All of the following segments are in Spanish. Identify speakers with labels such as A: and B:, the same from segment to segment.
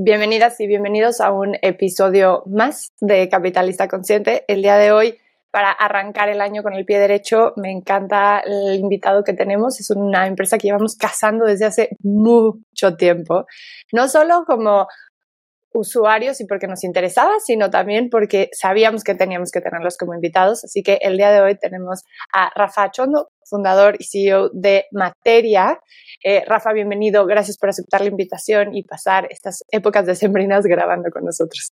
A: Bienvenidas y bienvenidos a un episodio más de Capitalista Consciente. El día de hoy, para arrancar el año con el pie derecho, me encanta el invitado que tenemos. Es una empresa que llevamos cazando desde hace mucho tiempo. No solo como usuarios y porque nos interesaba, sino también porque sabíamos que teníamos que tenerlos como invitados. Así que el día de hoy tenemos a Rafa Chondo, fundador y CEO de Materia. Eh, Rafa, bienvenido. Gracias por aceptar la invitación y pasar estas épocas decembrinas grabando con nosotros.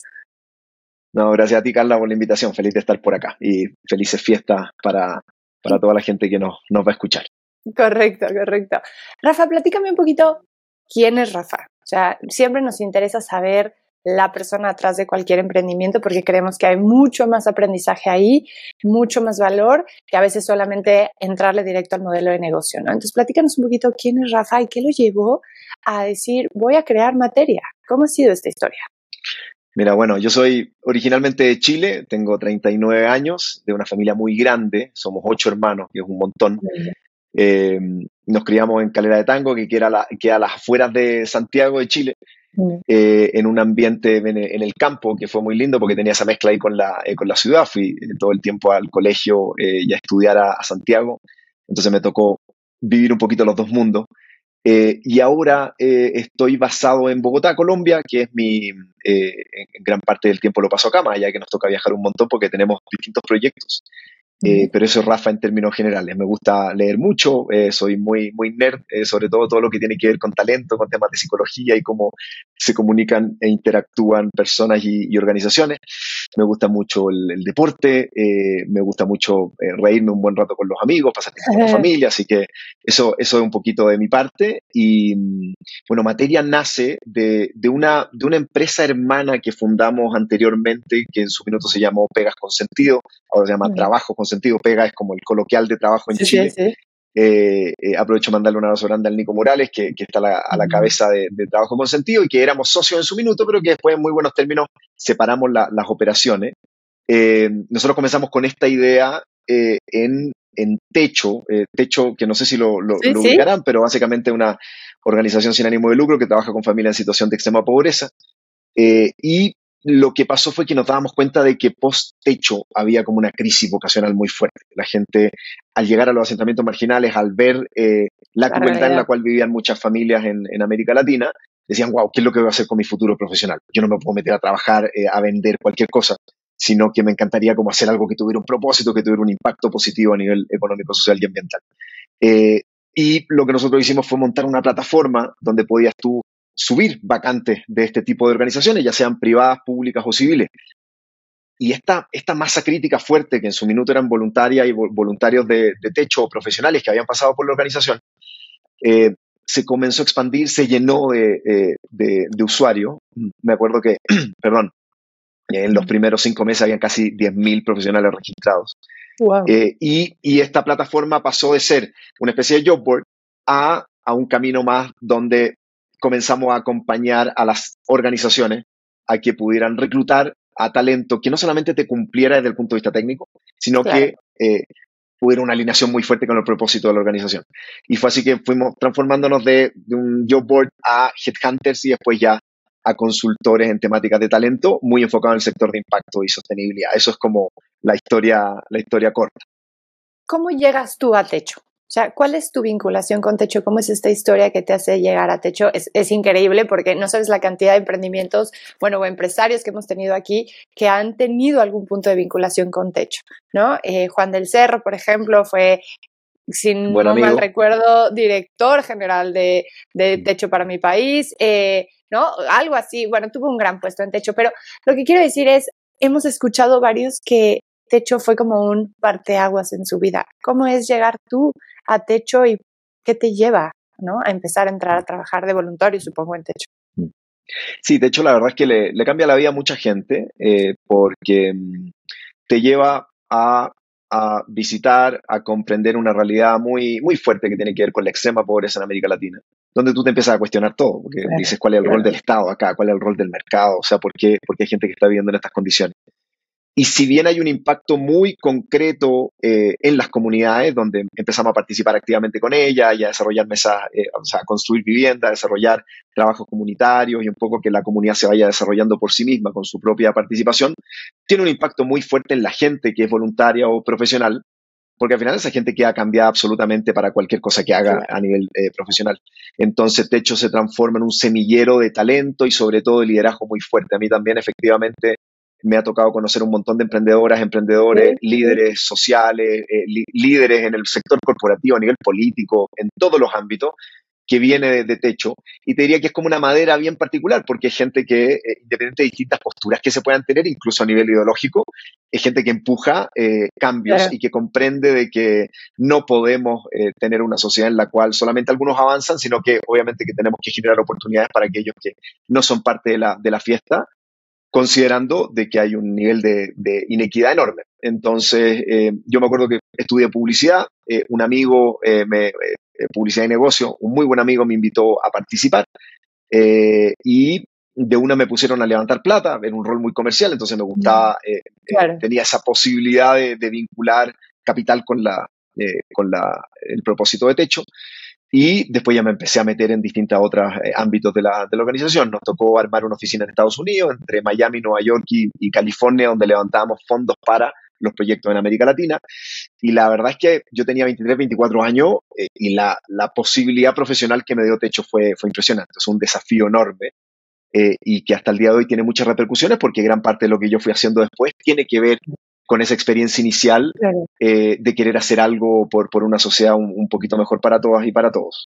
B: No, gracias a ti, Carla, por la invitación. Feliz de estar por acá y felices fiestas para, para toda la gente que nos, nos va a escuchar.
A: Correcto, correcto. Rafa, platícame un poquito quién es Rafa. O sea, siempre nos interesa saber la persona atrás de cualquier emprendimiento porque creemos que hay mucho más aprendizaje ahí, mucho más valor que a veces solamente entrarle directo al modelo de negocio, ¿no? Entonces, platícanos un poquito quién es Rafa y qué lo llevó a decir, voy a crear materia. ¿Cómo ha sido esta historia?
B: Mira, bueno, yo soy originalmente de Chile, tengo 39 años, de una familia muy grande, somos ocho hermanos, que es un montón. Eh, nos criamos en Calera de Tango, que queda, la, a las afueras de Santiago de Chile. Eh, en un ambiente en, el campo que fue muy lindo porque tenía esa mezcla ahí con la, eh, con la ciudad. Fui eh, todo el tiempo al colegio y a estudiar a, Santiago, entonces me tocó vivir un poquito los dos mundos. y ahora estoy basado en Bogotá, Colombia, que es mi, en gran parte del tiempo lo paso acá, más allá que nos toca viajar un montón porque tenemos distintos proyectos. Eh, pero eso es Rafa en términos generales. Me gusta leer mucho, eh, soy muy, muy nerd, eh, sobre todo todo lo que tiene que ver con talento, con temas de psicología y cómo se comunican e interactúan personas y, organizaciones. Me gusta mucho el, deporte, me gusta mucho reírme un buen rato con los amigos, pasar tiempo con la familia, así que eso, eso es un poquito de mi parte. Y bueno, Materia nace de, de, una, de una empresa hermana que fundamos anteriormente, que en su minuto se llamó Pegas con Sentido, ahora se llama Trabajo con sentido pega, es como el coloquial de trabajo en Chile. Eh, eh, aprovecho mandarle un abrazo grande al Nico Morales, que, está a la cabeza de, Trabajo con Sentido y que éramos socios en su minuto, pero que después en muy buenos términos separamos las operaciones. Eh, nosotros comenzamos con esta idea en, Techo, Techo que no sé si lo, lo, ubicarán, pero básicamente una organización sin ánimo de lucro que trabaja con familias en situación de extrema pobreza. y lo que pasó fue que nos dábamos cuenta de que post-techo había como una crisis vocacional muy fuerte. La gente, al llegar a los asentamientos marginales, al ver eh, la crueldad en la cual vivían muchas familias en, América Latina, decían, wow, ¿qué es lo que voy a hacer con mi futuro profesional? Yo no me puedo meter a trabajar, eh, a vender cualquier cosa, sino que me encantaría como hacer algo que tuviera un propósito, que tuviera un impacto positivo a nivel económico, social y ambiental. Eh, y lo que nosotros hicimos fue montar una plataforma donde podías tú subir vacantes de este tipo de organizaciones, ya sean privadas, públicas o civiles. Y esta, esta masa crítica fuerte, que en su minuto eran voluntarias y voluntarios de, techo o profesionales que habían pasado por la organización, eh, se comenzó a expandir, se llenó de, usuarios. Me acuerdo que, perdón, en los primeros cinco meses habían casi 10.000 profesionales registrados. Eh, y, y, esta plataforma pasó de ser una especie de job board a, a un camino más donde comenzamos a acompañar a las organizaciones a que pudieran reclutar a talento que no solamente te cumpliera desde el punto de vista técnico, sino que eh, hubiera una alineación muy fuerte con el propósito de la organización. Y fue así que fuimos transformándonos de, un job board a headhunters y después ya a consultores en temáticas de talento, muy enfocados en el sector de impacto y sostenibilidad. Eso es como la historia, la historia corta.
A: ¿Cómo llegas tú a Techo? O sea, ¿cuál es tu vinculación con Techo? ¿Cómo es esta historia que te hace llegar a Techo? Es, increíble porque no sabes la cantidad de emprendimientos, bueno, o empresarios que hemos tenido aquí que han tenido algún punto de vinculación con Techo, ¿no? Eh, Juan del Cerro, por ejemplo, fue sin no mal recuerdo, director general de, mm. Techo para mi país, eh, ¿no? Algo así, bueno, tuvo un gran puesto en Techo, pero lo que quiero decir es, hemos escuchado varios que Techo fue como un parteaguas en su vida. ¿Cómo es llegar tú a Techo y qué te lleva ¿no? a empezar a entrar a trabajar de voluntario, supongo, en Techo? Mm.
B: Sí, de hecho, la verdad es que le, cambia la vida a mucha gente eh, porque mm, te lleva a, visitar, a comprender una realidad muy, muy fuerte que tiene que ver con la extrema pobreza en América Latina, donde tú te empiezas a cuestionar todo, porque dices cuál es el rol del Estado acá, cuál es el rol del mercado, o sea, ¿por qué, por qué hay gente que está viviendo en estas condiciones. Y si bien hay un impacto muy concreto eh, en las comunidades, donde empezamos a participar activamente con ellas y a desarrollar mesas, eh, o sea, a construir viviendas, a desarrollar trabajos comunitarios y un poco que la comunidad se vaya desarrollando por sí misma con su propia participación, tiene un impacto muy fuerte en la gente que es voluntaria o profesional, porque al final esa gente queda cambiada absolutamente para cualquier cosa que haga a nivel eh, profesional. Entonces, Techo se transforma en un semillero de talento y sobre todo de liderazgo muy fuerte. A mí también, efectivamente, me ha tocado conocer un montón de emprendedoras, emprendedores, líderes sociales, eh, líderes en el sector corporativo, a nivel político, en todos los ámbitos, que viene de, techo. Y te diría que es como una madera bien particular, porque es gente que, eh, independiente de distintas posturas que se puedan tener, incluso a nivel ideológico, es gente que empuja eh, cambios y que comprende de que no podemos tener una sociedad en la cual solamente algunos avanzan, sino que obviamente que tenemos que generar oportunidades para aquellos que no son parte de la, de la fiesta considerando de que hay un nivel de, inequidad enorme. Entonces, eh, yo me acuerdo que estudié publicidad, eh, un amigo, eh, me, publicidad y negocio, un muy buen amigo me invitó a participar y de una me pusieron a levantar plata, en un rol muy comercial, entonces me gustaba, tenía esa posibilidad de, de vincular capital con, la, con la, el propósito de techo. Y después ya me empecé a meter en distintos otros eh, ámbitos de la, de la, organización. Nos tocó armar una oficina en Estados Unidos, entre Miami, Nueva York y, California, donde levantábamos fondos para los proyectos en América Latina. Y la verdad es que yo tenía 23, 24 años eh, y la, la, posibilidad profesional que me dio Techo fue, fue impresionante. Es un desafío enorme eh, y que hasta el día de hoy tiene muchas repercusiones porque gran parte de lo que yo fui haciendo después tiene que ver con esa experiencia inicial eh, de querer hacer algo por, por una sociedad un, poquito mejor para todas y para todos.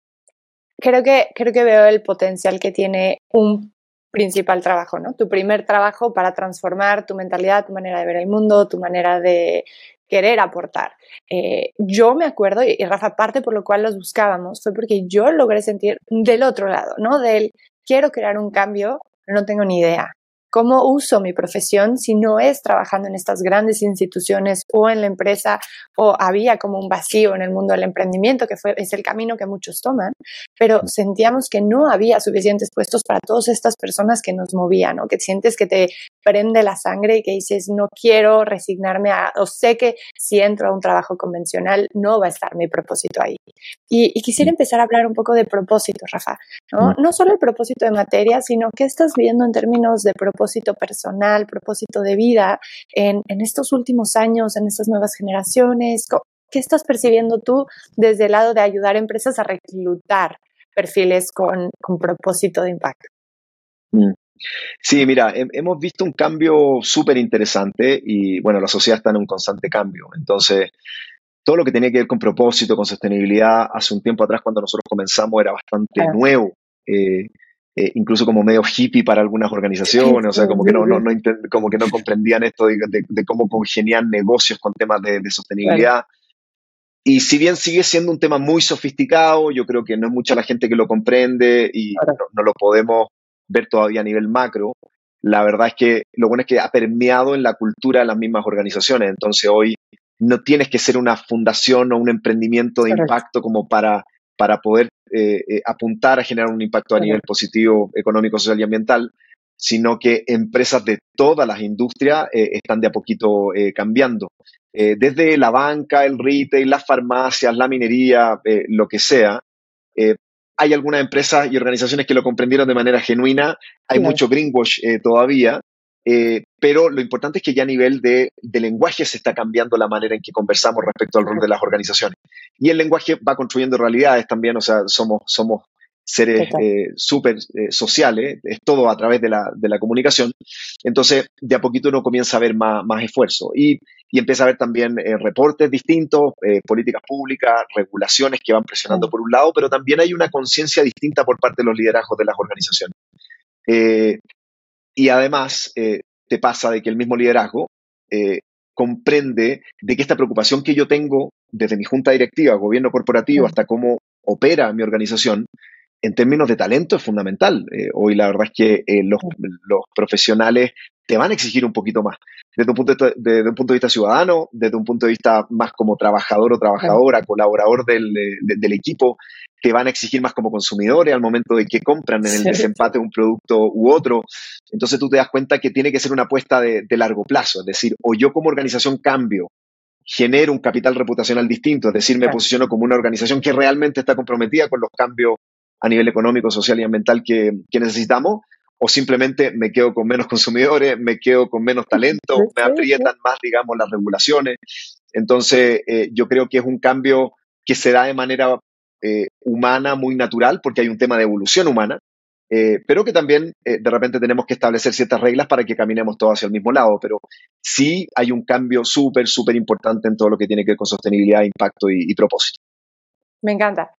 A: Creo que, creo que veo el potencial que tiene un principal trabajo, ¿no? Tu primer trabajo para transformar tu mentalidad, tu manera de ver el mundo, tu manera de querer aportar. Eh, yo me acuerdo, y Rafa, parte por lo cual los buscábamos, fue porque yo logré sentir del otro lado, ¿no? Del quiero crear un cambio, pero no tengo ni idea. ¿Cómo uso mi profesión si no es trabajando en estas grandes instituciones o en la empresa o había como un vacío en el mundo del emprendimiento, que fue, es el camino que muchos toman, pero sentíamos que no había suficientes puestos para todas estas personas que nos movían, o que sientes que te prende la sangre y que dices, no quiero resignarme a, o sé que si entro a un trabajo convencional no va a estar mi propósito ahí. Y, quisiera empezar a hablar un poco de propósito, Rafa, ¿no? No solo el propósito de materia, sino qué estás viendo en términos de propósito personal, propósito de vida en, estos últimos años, en estas nuevas generaciones. ¿Qué estás percibiendo tú desde el lado de ayudar a empresas a reclutar perfiles con, propósito de impacto?
B: Mm. Sí, mira, hemos visto un cambio súper interesante y bueno, la sociedad está en un constante cambio. Entonces, todo lo que tenía que ver con propósito, con sostenibilidad, hace un tiempo atrás cuando nosotros comenzamos era bastante nuevo, eh, eh, incluso como medio hippie para algunas organizaciones, o sea, como que no, no, como que no comprendían esto de, cómo congeniar negocios con temas de, sostenibilidad. Y si bien sigue siendo un tema muy sofisticado, yo creo que no es mucha la gente que lo comprende y no, lo podemos ver todavía a nivel macro. La verdad es que lo bueno es que ha permeado en la cultura de las mismas organizaciones. Entonces hoy no tienes que ser una fundación o un emprendimiento de impacto como para, para poder eh, eh, apuntar a generar un impacto a nivel positivo, económico, social y ambiental, sino que empresas de todas las industrias eh, están de a poquito cambiando. desde la banca, el retail, las farmacias, la minería, lo que sea, hay algunas empresas y organizaciones que lo comprendieron de manera genuina, hay mucho greenwash todavía, eh, pero lo importante es que ya a nivel de, lenguaje se está cambiando la manera en que conversamos respecto al rol de las organizaciones. Y el lenguaje va construyendo realidades también, o sea, somos, somos seres eh, súper eh, sociales, es todo a través de la, de la, comunicación. Entonces, de a poquito uno comienza a ver más, más esfuerzo y, y, empieza a ver también reportes distintos, políticas públicas, regulaciones que van presionando por un lado, pero también hay una conciencia distinta por parte de los liderazgos de las organizaciones. Y además eh, te pasa de que el mismo liderazgo eh, comprende de que esta preocupación que yo tengo desde mi junta directiva, gobierno corporativo, hasta cómo opera mi organización, en términos de talento es fundamental. Eh, hoy la verdad es que los, profesionales te van a exigir un poquito más. Desde un, punto de, un punto de vista ciudadano, desde un punto de vista más como trabajador o trabajadora, colaborador del, del equipo, te van a exigir más como consumidores al momento de que compran en el desempate un producto u otro. Entonces tú te das cuenta que tiene que ser una apuesta de, largo plazo, es decir, o yo como organización cambio, genero un capital reputacional distinto, es decir, me posiciono como una organización que realmente está comprometida con los cambios a nivel económico, social y ambiental que, necesitamos, o simplemente me quedo con menos consumidores, me quedo con menos talento, me aprietan más, digamos, las regulaciones. Entonces, eh, yo creo que es un cambio que se da de manera eh, humana muy natural, porque hay un tema de evolución humana, eh, pero que también de repente tenemos que establecer ciertas reglas para que caminemos todos hacia el mismo lado. Pero sí hay un cambio súper, súper importante en todo lo que tiene que ver con sostenibilidad, impacto y, propósito.
A: Me encanta.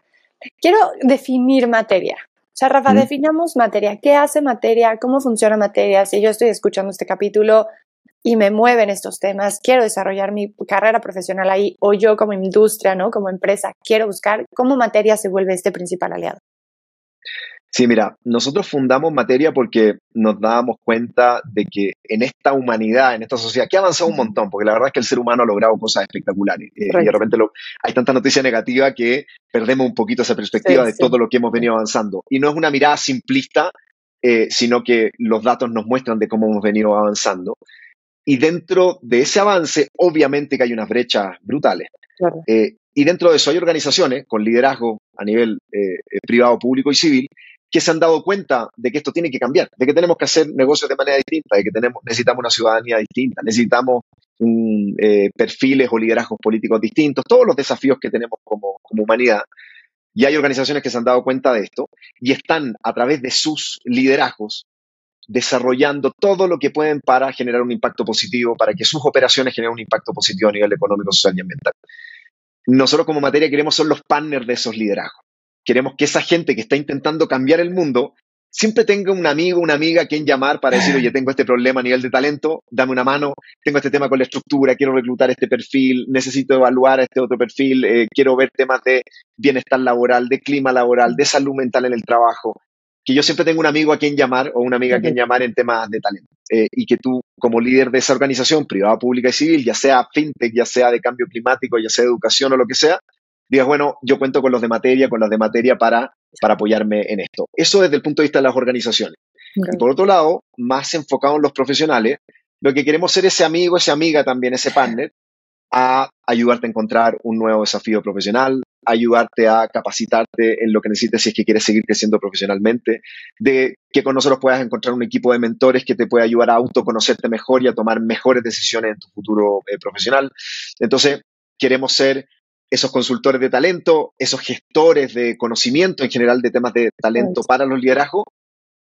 A: Quiero definir materia. O sea, Rafa, definamos materia. ¿Qué hace materia? ¿Cómo funciona materia? Si yo estoy escuchando este capítulo y me mueven estos temas, quiero desarrollar mi carrera profesional ahí o yo como industria, ¿no? Como empresa, quiero buscar cómo materia se vuelve este principal aliado.
B: Sí, mira, nosotros fundamos materia porque nos dábamos cuenta de que en esta humanidad, en esta sociedad, que ha avanzado un montón, porque la verdad es que el ser humano ha logrado cosas espectaculares. Eh, y de repente hay tanta noticia negativa que perdemos un poquito esa perspectiva de todo lo que hemos venido avanzando. Y no es una mirada simplista, eh, sino que los datos nos muestran de cómo hemos venido avanzando. Y dentro de ese avance, obviamente que hay unas brechas brutales. Eh, y dentro de eso hay organizaciones con liderazgo a nivel privado, público y civil que se han dado cuenta de que esto tiene que cambiar, de que tenemos que hacer negocios de manera distinta, de que necesitamos una ciudadanía distinta, necesitamos perfiles o liderazgos políticos distintos, todos los desafíos que tenemos como, como humanidad. Y hay organizaciones que se han dado cuenta de esto y están a través de sus liderazgos desarrollando todo lo que pueden para generar un impacto positivo, para que sus operaciones generen un impacto positivo a nivel económico, social y ambiental. Nosotros como materia queremos ser los partners de esos liderazgos. Queremos que esa gente que está intentando cambiar el mundo siempre tenga un amigo, una amiga a quien llamar para decir, oye, tengo este problema a nivel de talento, dame una mano, tengo este tema con la estructura, quiero reclutar este perfil, necesito evaluar este otro perfil, eh, quiero ver temas de bienestar laboral, de clima laboral, de salud mental en el trabajo que yo siempre tengo un amigo a quien llamar o una amiga a quien llamar en temas de talento. Eh, y que tú, como líder de esa organización privada, pública y civil, ya sea fintech, ya sea de cambio climático, ya sea de educación o lo que sea, digas, bueno, yo cuento con los de materia, con las de materia para, para apoyarme en esto. Eso desde el punto de vista de las organizaciones. Y por otro lado, más enfocado en los profesionales, lo que queremos ser ese amigo, esa amiga también, ese partner, a ayudarte a encontrar un nuevo desafío profesional, ayudarte a capacitarte en lo que necesites si es que quieres seguir creciendo profesionalmente, de que con nosotros puedas encontrar un equipo de mentores que te pueda ayudar a autoconocerte mejor y a tomar mejores decisiones en tu futuro eh, profesional. Entonces, queremos ser esos consultores de talento, esos gestores de conocimiento en general de temas de talento para los liderazgos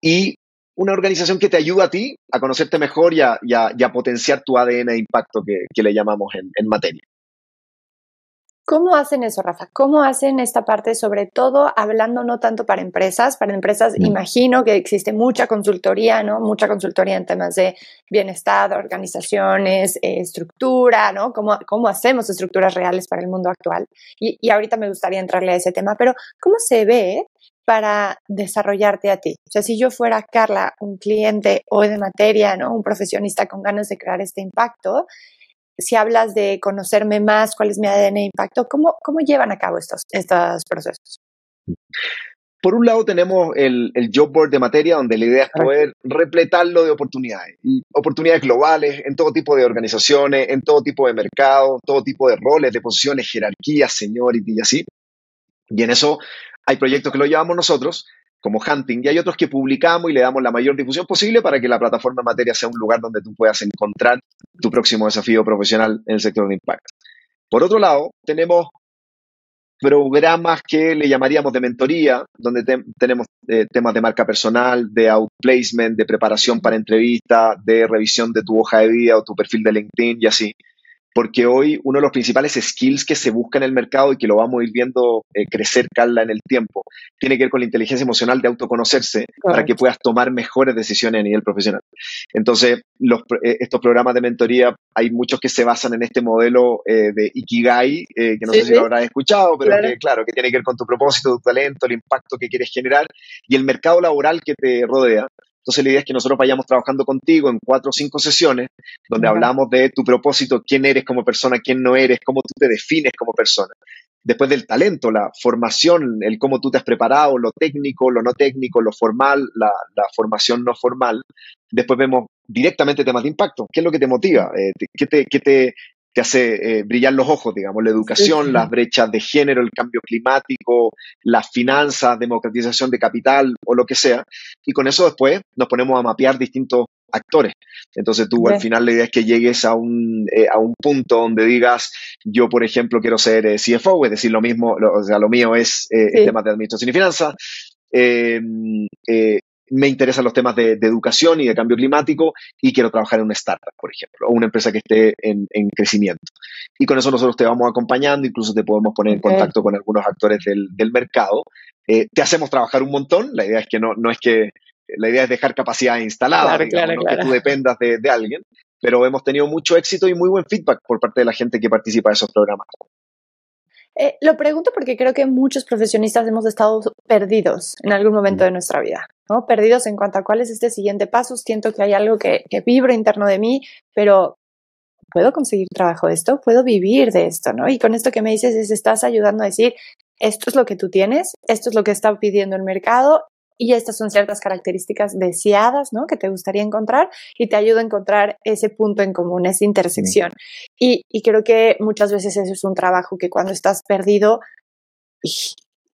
B: y una organización que te ayuda a ti a conocerte mejor y a, potenciar tu ADN de impacto que, le llamamos en, materia.
A: ¿Cómo hacen eso, Rafa? ¿Cómo hacen esta parte, sobre todo hablando no tanto para empresas? Para empresas, mm. imagino que existe mucha consultoría, ¿no? Mucha consultoría en temas de bienestar, organizaciones, eh, estructura, ¿no? ¿Cómo, ¿Cómo, hacemos estructuras reales para el mundo actual? Y, y, ahorita me gustaría entrarle a ese tema, pero ¿cómo se ve para desarrollarte a ti. O sea, si yo fuera Carla, un cliente hoy de materia, ¿no? Un profesionista con ganas de crear este impacto, si hablas de conocerme más, cuál es mi ADN de impacto, ¿cómo, cómo llevan a cabo estos, estos procesos?
B: Por un lado tenemos el, el, job board de materia, donde la idea es poder repletarlo de oportunidades, y oportunidades globales en todo tipo de organizaciones, en todo tipo de mercados, todo tipo de roles, de posiciones, jerarquías, seniority y así. Y en eso hay proyectos que lo llevamos nosotros, como Hunting, y hay otros que publicamos y le damos la mayor difusión posible para que la plataforma materia sea un lugar donde tú puedas encontrar tu próximo desafío profesional en el sector de impacto. Por otro lado, tenemos programas que le llamaríamos de mentoría, donde tenemos eh, temas de marca personal, de outplacement, de preparación para entrevista, de revisión de tu hoja de vida o tu perfil de LinkedIn y así porque hoy uno de los principales skills que se busca en el mercado y que lo vamos a ir viendo eh, crecer, Carla, en el tiempo, tiene que ver con la inteligencia emocional de autoconocerse para que puedas tomar mejores decisiones a nivel profesional. Entonces, los, eh, estos programas de mentoría, hay muchos que se basan en este modelo eh, de Ikigai, que no sé si lo habrás escuchado, pero claro. que, claro, que tiene que ver con tu propósito, tu talento, el impacto que quieres generar y el mercado laboral que te rodea. Entonces la idea es que nosotros vayamos trabajando contigo en cuatro o cinco sesiones donde hablamos de tu propósito, quién eres como persona, quién no eres, cómo tú te defines como persona. después del talento, la formación, el cómo tú te has preparado, lo técnico, lo no técnico, lo formal, la, formación no formal. Después vemos directamente temas de impacto. ¿Qué es lo que te motiva? Eh, ¿Qué, te, qué te, te, hace eh, brillar los ojos, digamos? La educación, las brechas de género, el cambio climático, las finanzas, democratización de capital o lo que sea. Y con eso después nos ponemos a mapear distintos actores. Entonces tú al final la idea es que llegues a un, eh, a un punto donde digas, yo por ejemplo quiero ser eh, CFO, es decir, lo mismo, o sea, lo mío es eh, temas de administración y finanzas. Me interesan los temas de, educación y de cambio climático y quiero trabajar en una startup, por ejemplo, o una empresa que esté en, crecimiento. Y con eso nosotros te vamos acompañando, incluso te podemos poner en contacto con algunos actores del, mercado. te hacemos trabajar un montón, la idea es que no, no es que la idea es dejar capacidad instalada, claro, no que tú dependas de, alguien, pero hemos tenido mucho éxito y muy buen feedback por parte de la gente que participa en esos programas.
A: Eh, lo pregunto porque creo que muchos profesionistas hemos estado perdidos en algún momento mm. de nuestra vida, ¿no? Perdidos en cuanto a cuál es este siguiente paso. Siento que hay algo que, que vibra interno de mí, pero ¿puedo conseguir trabajo de esto? ¿Puedo vivir de esto? ¿no? Y con esto que me dices es, estás ayudando a decir, esto es lo que tú tienes, esto es lo que está pidiendo el mercado y estas son ciertas características deseadas, ¿no? Que te gustaría encontrar y te ayuda a encontrar ese punto en común, esa intersección. Y, creo que muchas veces eso es un trabajo que cuando estás perdido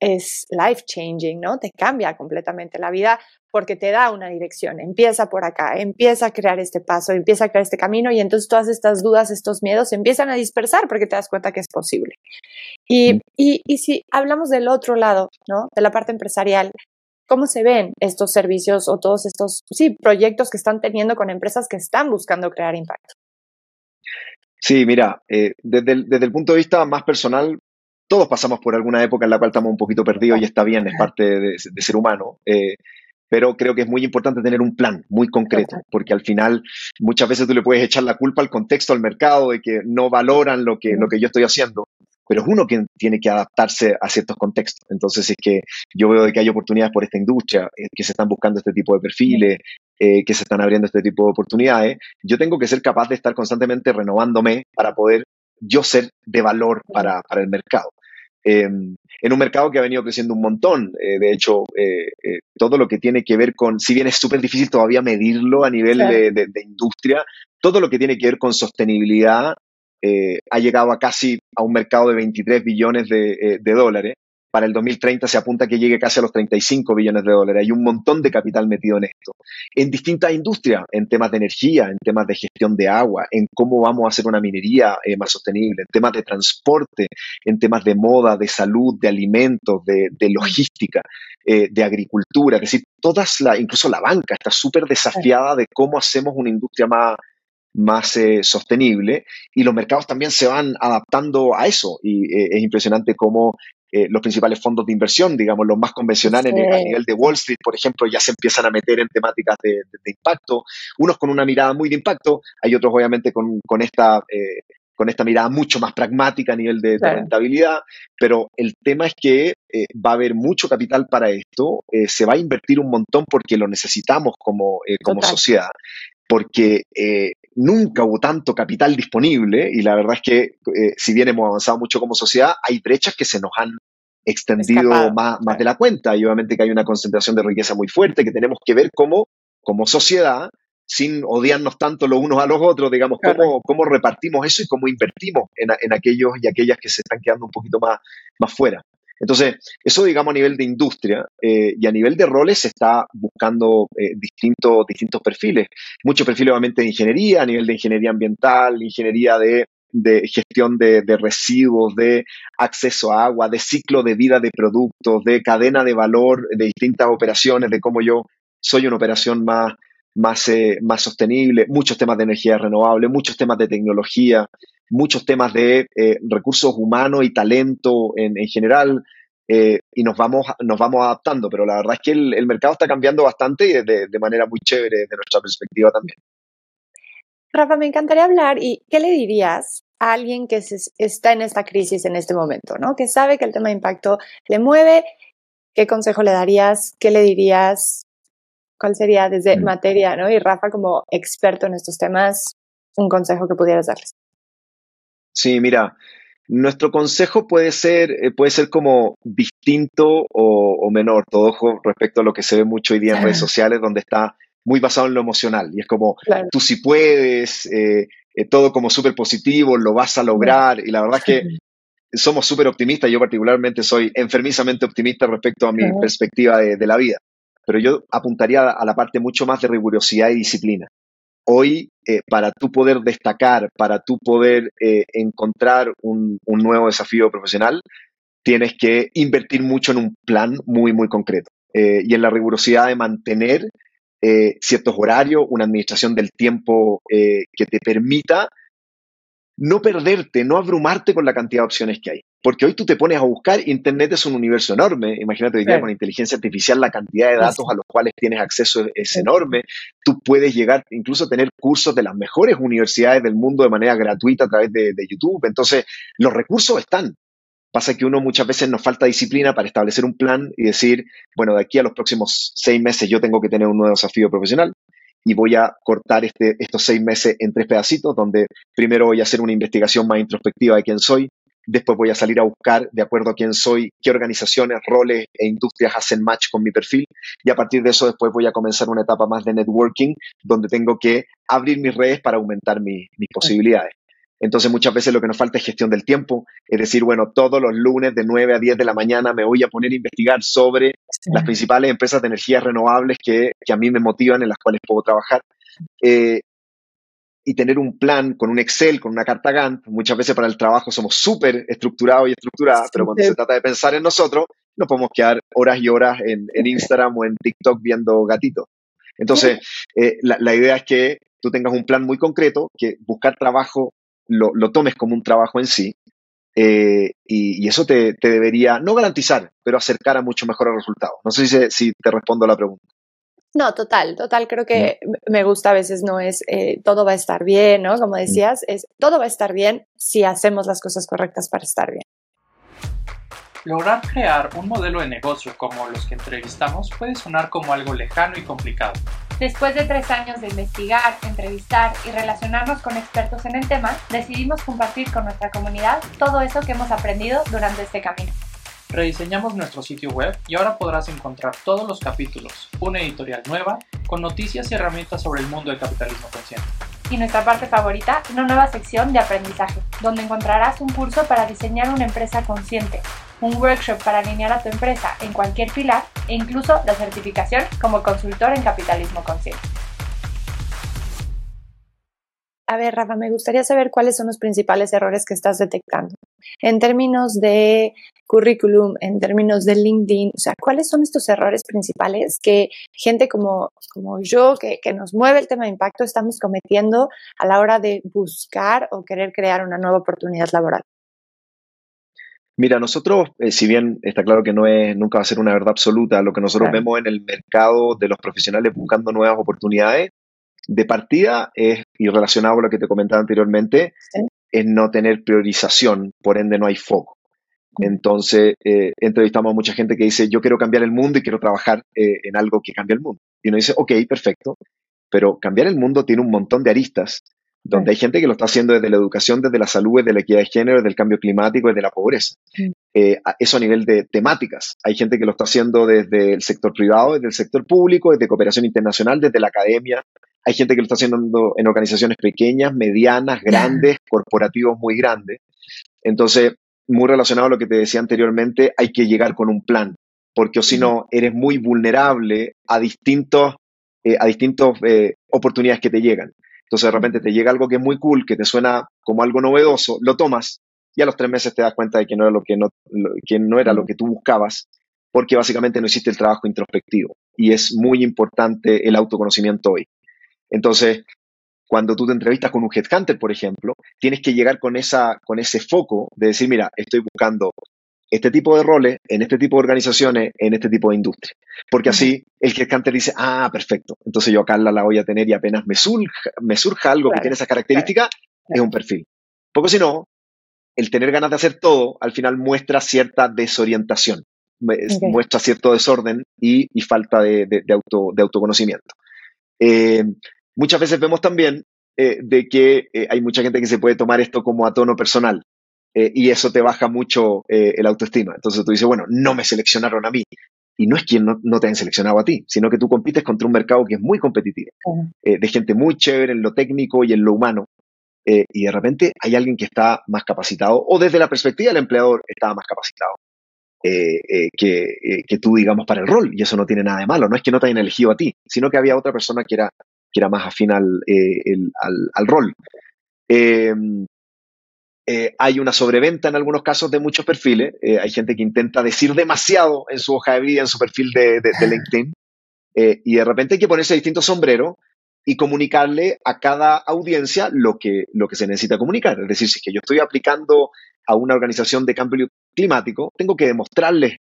A: es life changing, ¿no? Te cambia completamente la vida porque te da una dirección, empieza por acá, empieza a crear este paso, empieza a crear este camino y entonces todas estas dudas, estos miedos se empiezan a dispersar porque te das cuenta que es posible. Y, y, y si hablamos del otro lado, ¿no? De la parte empresarial, ¿Cómo se ven estos servicios o todos estos sí, proyectos que están teniendo con empresas que están buscando crear impacto?
B: Sí, mira, eh, desde, el, punto de vista más personal, todos pasamos por alguna época en la cual estamos un poquito perdidos y está bien, es parte de, ser humano. Eh, pero creo que es muy importante tener un plan muy concreto, porque al final muchas veces tú le puedes echar la culpa al contexto, al mercado, de que no valoran lo que, lo que yo estoy haciendo pero es uno quien tiene que adaptarse a ciertos contextos. Entonces, es que yo veo que hay oportunidades por esta industria, eh, que se están buscando este tipo de perfiles, eh, que se están abriendo este tipo de oportunidades, yo tengo que ser capaz de estar constantemente renovándome para poder yo ser de valor para, el mercado. Em, en un mercado que ha venido creciendo un montón. Eh, de hecho, todo lo que tiene que ver con, si bien es súper difícil todavía medirlo a nivel de, industria, todo lo que tiene que ver con sostenibilidad eh, ha llegado a casi a un mercado de 23 billones eh, de, dólares. Para el 2030 se apunta que llegue casi a los 35 billones de dólares. Hay un montón de capital metido en esto. En distintas industrias, en temas de energía, en temas de gestión de agua, en cómo vamos a hacer una minería eh, más sostenible, en temas de transporte, en temas de moda, de salud, de alimentos, de, logística, de agricultura. Es decir, todas la, incluso la banca está súper desafiada de cómo hacemos una industria más, más eh, sostenible y los mercados también se van adaptando a eso. Y eh, es impresionante cómo eh, los principales fondos de inversión, digamos, los más convencionales a nivel de Wall Street, por ejemplo, ya se empiezan a meter en temáticas de, impacto, unos con una mirada muy de impacto, hay otros obviamente con, con esta... con esta mirada mucho más pragmática a nivel de, rentabilidad, pero el tema es que va a haber mucho capital para esto, se va a invertir un montón porque lo necesitamos como, como sociedad, porque nunca hubo tanto capital disponible y la verdad es que eh, si bien hemos avanzado mucho como sociedad, hay brechas que se nos han extendido más, más de la cuenta y obviamente que hay una concentración de riqueza muy fuerte que tenemos que ver cómo, como sociedad, sin odiarnos tanto los unos a los otros, digamos, cómo, cómo, repartimos eso y cómo invertimos en, en, aquellos y aquellas que se están quedando un poquito más, más fuera. Entonces, eso digamos a nivel de industria eh, y a nivel de roles se está buscando eh, distintos, perfiles. Muchos perfiles obviamente de ingeniería, a nivel de ingeniería ambiental, ingeniería de, gestión de, residuos, de acceso a agua, de ciclo de vida de productos, de cadena de valor, de distintas operaciones, de cómo yo soy una operación más, más, eh, más sostenible, muchos temas de energía renovable, muchos temas de tecnología, muchos temas de eh, recursos humanos y talento en, general, eh, y nos vamos, nos vamos adaptando, pero la verdad es que el, mercado está cambiando bastante y de, manera muy chévere desde nuestra perspectiva también.
A: Rafa, me encantaría hablar y ¿qué le dirías a alguien que está en esta crisis en este momento, ¿no? que sabe que el tema de impacto le mueve? ¿Qué consejo le darías? ¿Qué le dirías? ¿Cuál sería desde mm. materia, ¿no? Y Rafa, como experto en estos temas, un consejo que pudieras darles.
B: Sí, mira, Nuestro consejo puede ser, eh, puede ser como distinto o, menor, todo ojo respecto a lo que se ve mucho hoy día en redes sociales, donde está muy basado en lo emocional. Y es como, tú si puedes, eh, eh, todo como súper positivo, lo vas a lograr. Y la verdad es que somos súper optimistas. Yo particularmente soy enfermizamente optimista respecto a mi perspectiva de, la vida. Pero yo apuntaría a la parte mucho más de rigurosidad y disciplina hoy eh, para tú poder destacar, para tú poder eh, encontrar un, nuevo desafío profesional, tienes que invertir mucho en un plan muy, muy concreto eh, y en la rigurosidad de mantener ciertos horarios, una administración del tiempo que te permita no perderte, no abrumarte con la cantidad de opciones que hay. Porque hoy tú te pones a buscar, Internet es un universo enorme, imagínate hoy día con inteligencia artificial la cantidad de datos a los cuales tienes acceso es, enorme, tú puedes llegar incluso a tener cursos de las mejores universidades del mundo de manera gratuita a través de, de YouTube, entonces los recursos están. Pasa que uno muchas veces nos falta disciplina para establecer un plan y decir, bueno, de aquí a los próximos seis meses yo tengo que tener un nuevo desafío profesional, y voy a cortar este, estos seis meses en tres pedacitos, donde primero voy a hacer una investigación más introspectiva de quién soy, después voy a salir a buscar, de acuerdo a quién soy, qué organizaciones, roles e industrias hacen match con mi perfil, y a partir de eso después voy a comenzar una etapa más de networking, donde tengo que abrir mis redes para aumentar mis posibilidades. Entonces muchas veces lo que nos falta es gestión del tiempo, es decir, bueno, todos los lunes de 9 a 10 de la mañana me voy a poner a investigar sobre las principales empresas de energías renovables que, a mí me motivan, en las cuales puedo trabajar. Eh, y tener un plan con un Excel, con una carta Gantt. Muchas veces para el trabajo somos súper estructurados y estructuradas, pero cuando se trata de pensar en nosotros, no podemos quedar horas y horas en, Instagram o en TikTok viendo gatitos. Entonces, eh, la, idea es que tú tengas un plan muy concreto, que buscar trabajo lo, tomes como un trabajo en sí, eh, y, eso te, debería, no garantizar, pero acercar a mucho mejores resultados. No sé si, si te respondo a la pregunta.
A: No, total, total. Creo que me gusta a veces no es eh, todo va a estar bien, ¿no? Como decías, es todo va a estar bien si hacemos las cosas correctas para estar bien.
C: Lograr crear un modelo de negocio como los que entrevistamos puede sonar como algo lejano y complicado.
D: Después de tres años de investigar, entrevistar y relacionarnos con expertos en el tema, decidimos compartir con nuestra comunidad todo eso que hemos aprendido durante este camino.
C: Rediseñamos nuestro sitio web y ahora podrás encontrar todos los capítulos, una editorial nueva, con noticias y herramientas sobre el mundo del capitalismo consciente.
D: Y nuestra parte favorita, una nueva sección de aprendizaje, donde encontrarás un curso para diseñar una empresa consciente, un workshop para alinear a tu empresa en cualquier pilar e incluso la certificación como consultor en capitalismo consciente.
A: A ver, Rafa, me gustaría saber cuáles son los principales errores que estás detectando. En términos de currículum, en términos de LinkedIn, o sea, ¿cuáles son estos errores principales que gente como, como yo, que, que nos mueve el tema de impacto, estamos cometiendo a la hora de buscar o querer crear una nueva oportunidad laboral?
B: Mira, nosotros, eh, si bien está claro que no es, nunca va a ser una verdad absoluta, lo que nosotros vemos en el mercado de los profesionales buscando nuevas oportunidades, de partida es, y relacionado a lo que te comentaba anteriormente, es no tener priorización, por ende no hay foco. Entonces, eh, entrevistamos a mucha gente que dice, yo quiero cambiar el mundo y quiero trabajar eh, en algo que cambie el mundo. Y uno dice, ok, perfecto, pero cambiar el mundo tiene un montón de aristas donde hay gente que lo está haciendo desde la educación, desde la salud, desde la equidad de género, desde el cambio climático, desde la pobreza. Eh, eso a nivel de temáticas. Hay gente que lo está haciendo desde el sector privado, desde el sector público, desde cooperación internacional, desde la academia. Hay gente que lo está haciendo en organizaciones pequeñas, medianas, grandes, corporativos muy grandes. Entonces, muy relacionado a lo que te decía anteriormente, hay que llegar con un plan, porque o si no, eres muy vulnerable a distintos, eh, a distintas eh, oportunidades que te llegan. Entonces de repente te llega algo que es muy cool, que te suena como algo novedoso, lo tomas y a los tres meses te das cuenta de que no era lo que no, que no era lo que tú buscabas, porque básicamente no hiciste el trabajo introspectivo. Y es muy importante el autoconocimiento hoy. Entonces, cuando tú te entrevistas con un headhunter, por ejemplo, tienes que llegar con, esa, con ese foco de decir, mira, estoy buscando este tipo de roles en este tipo de organizaciones, en este tipo de industria. Porque así el cante dice, ah, perfecto, entonces yo acá la voy a tener y apenas me surja, me surja algo que tiene esa característica, es un perfil. Porque si no, el tener ganas de hacer todo al final muestra cierta desorientación, muestra cierto desorden y, falta de, auto, de autoconocimiento. Eh, muchas veces vemos también eh, de que eh, hay mucha gente que se puede tomar esto como a tono personal y eso te baja mucho el autoestima. Entonces tú dices, bueno, no me seleccionaron a mí. Y no es quien no, no, te han seleccionado a ti, sino que tú compites contra un mercado que es muy competitivo, de gente muy chévere en lo técnico y en lo humano. y de repente hay alguien que está más capacitado, o desde la perspectiva del empleador está más capacitado. Eh, eh, que, eh, que, tú, digamos, para el rol. Y eso no tiene nada de malo. No es que no te hayan elegido a ti, sino que había otra persona que era, que era más afín al, al, rol. Em, hay una sobreventa en algunos casos de muchos perfiles. hay gente que intenta decir demasiado en su hoja de vida, en su perfil de, LinkedIn. y de repente hay que ponerse distintos sombreros y comunicarle a cada audiencia lo que, lo que se necesita comunicar. Es decir, si es que yo estoy aplicando a una organización de cambio climático, tengo que demostrarles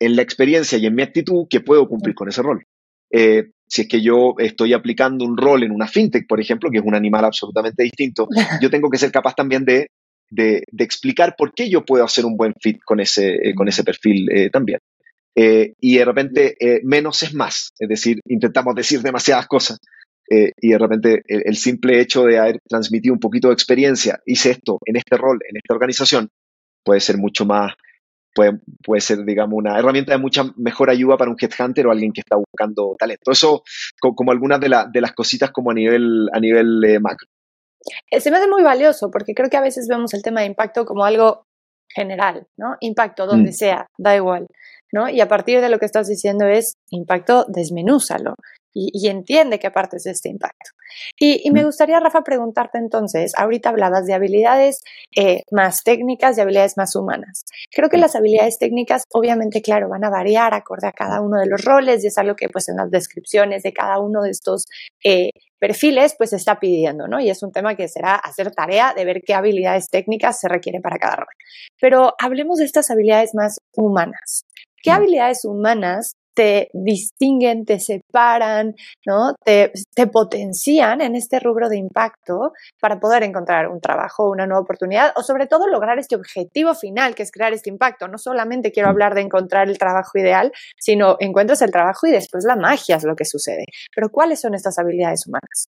B: en la experiencia y en mi actitud que puedo cumplir con ese rol. Eh, si es que yo estoy aplicando un rol en una fintech, por ejemplo, que es un animal absolutamente distinto, yo tengo que ser capaz también de, de, explicar por qué yo puedo hacer un buen fit con ese, eh, con ese perfil eh, también. y de repente, menos es más, es decir, intentamos decir demasiadas cosas eh, y de repente el, simple hecho de haber transmitido un poquito de experiencia, hice esto en este rol, en esta organización, puede ser mucho más, puede, puede ser, digamos, una herramienta de mucha mejor ayuda para un headhunter o alguien que está buscando talento. Eso como, algunas de, de, las cositas como a nivel, a nivel eh, macro.
A: Eh, se me hace muy valioso porque creo que a veces vemos el tema de impacto como algo general, ¿no? Impacto donde mm. sea, da igual, ¿no? Y a partir de lo que estás diciendo es impacto, desmenúzalo y, entiende qué parte es este impacto. Y, me gustaría, Rafa, preguntarte entonces, ahorita hablabas de habilidades eh, más técnicas y habilidades más humanas. Creo que las habilidades técnicas, obviamente, claro, van a variar acorde a cada uno de los roles y es algo que pues en las descripciones de cada uno de estos eh, perfiles pues está pidiendo, ¿no? Y es un tema que será hacer tarea de ver qué habilidades técnicas se requieren para cada rol. Pero hablemos de estas habilidades más humanas. ¿Qué habilidades humanas te distinguen, te separan, ¿no? Te, te, potencian en este rubro de impacto para poder encontrar un trabajo, una nueva oportunidad o sobre todo lograr este objetivo final que es crear este impacto. No solamente quiero mm. hablar de encontrar el trabajo ideal, sino encuentras el trabajo y después la magia es lo que sucede. Pero ¿cuáles son estas habilidades humanas?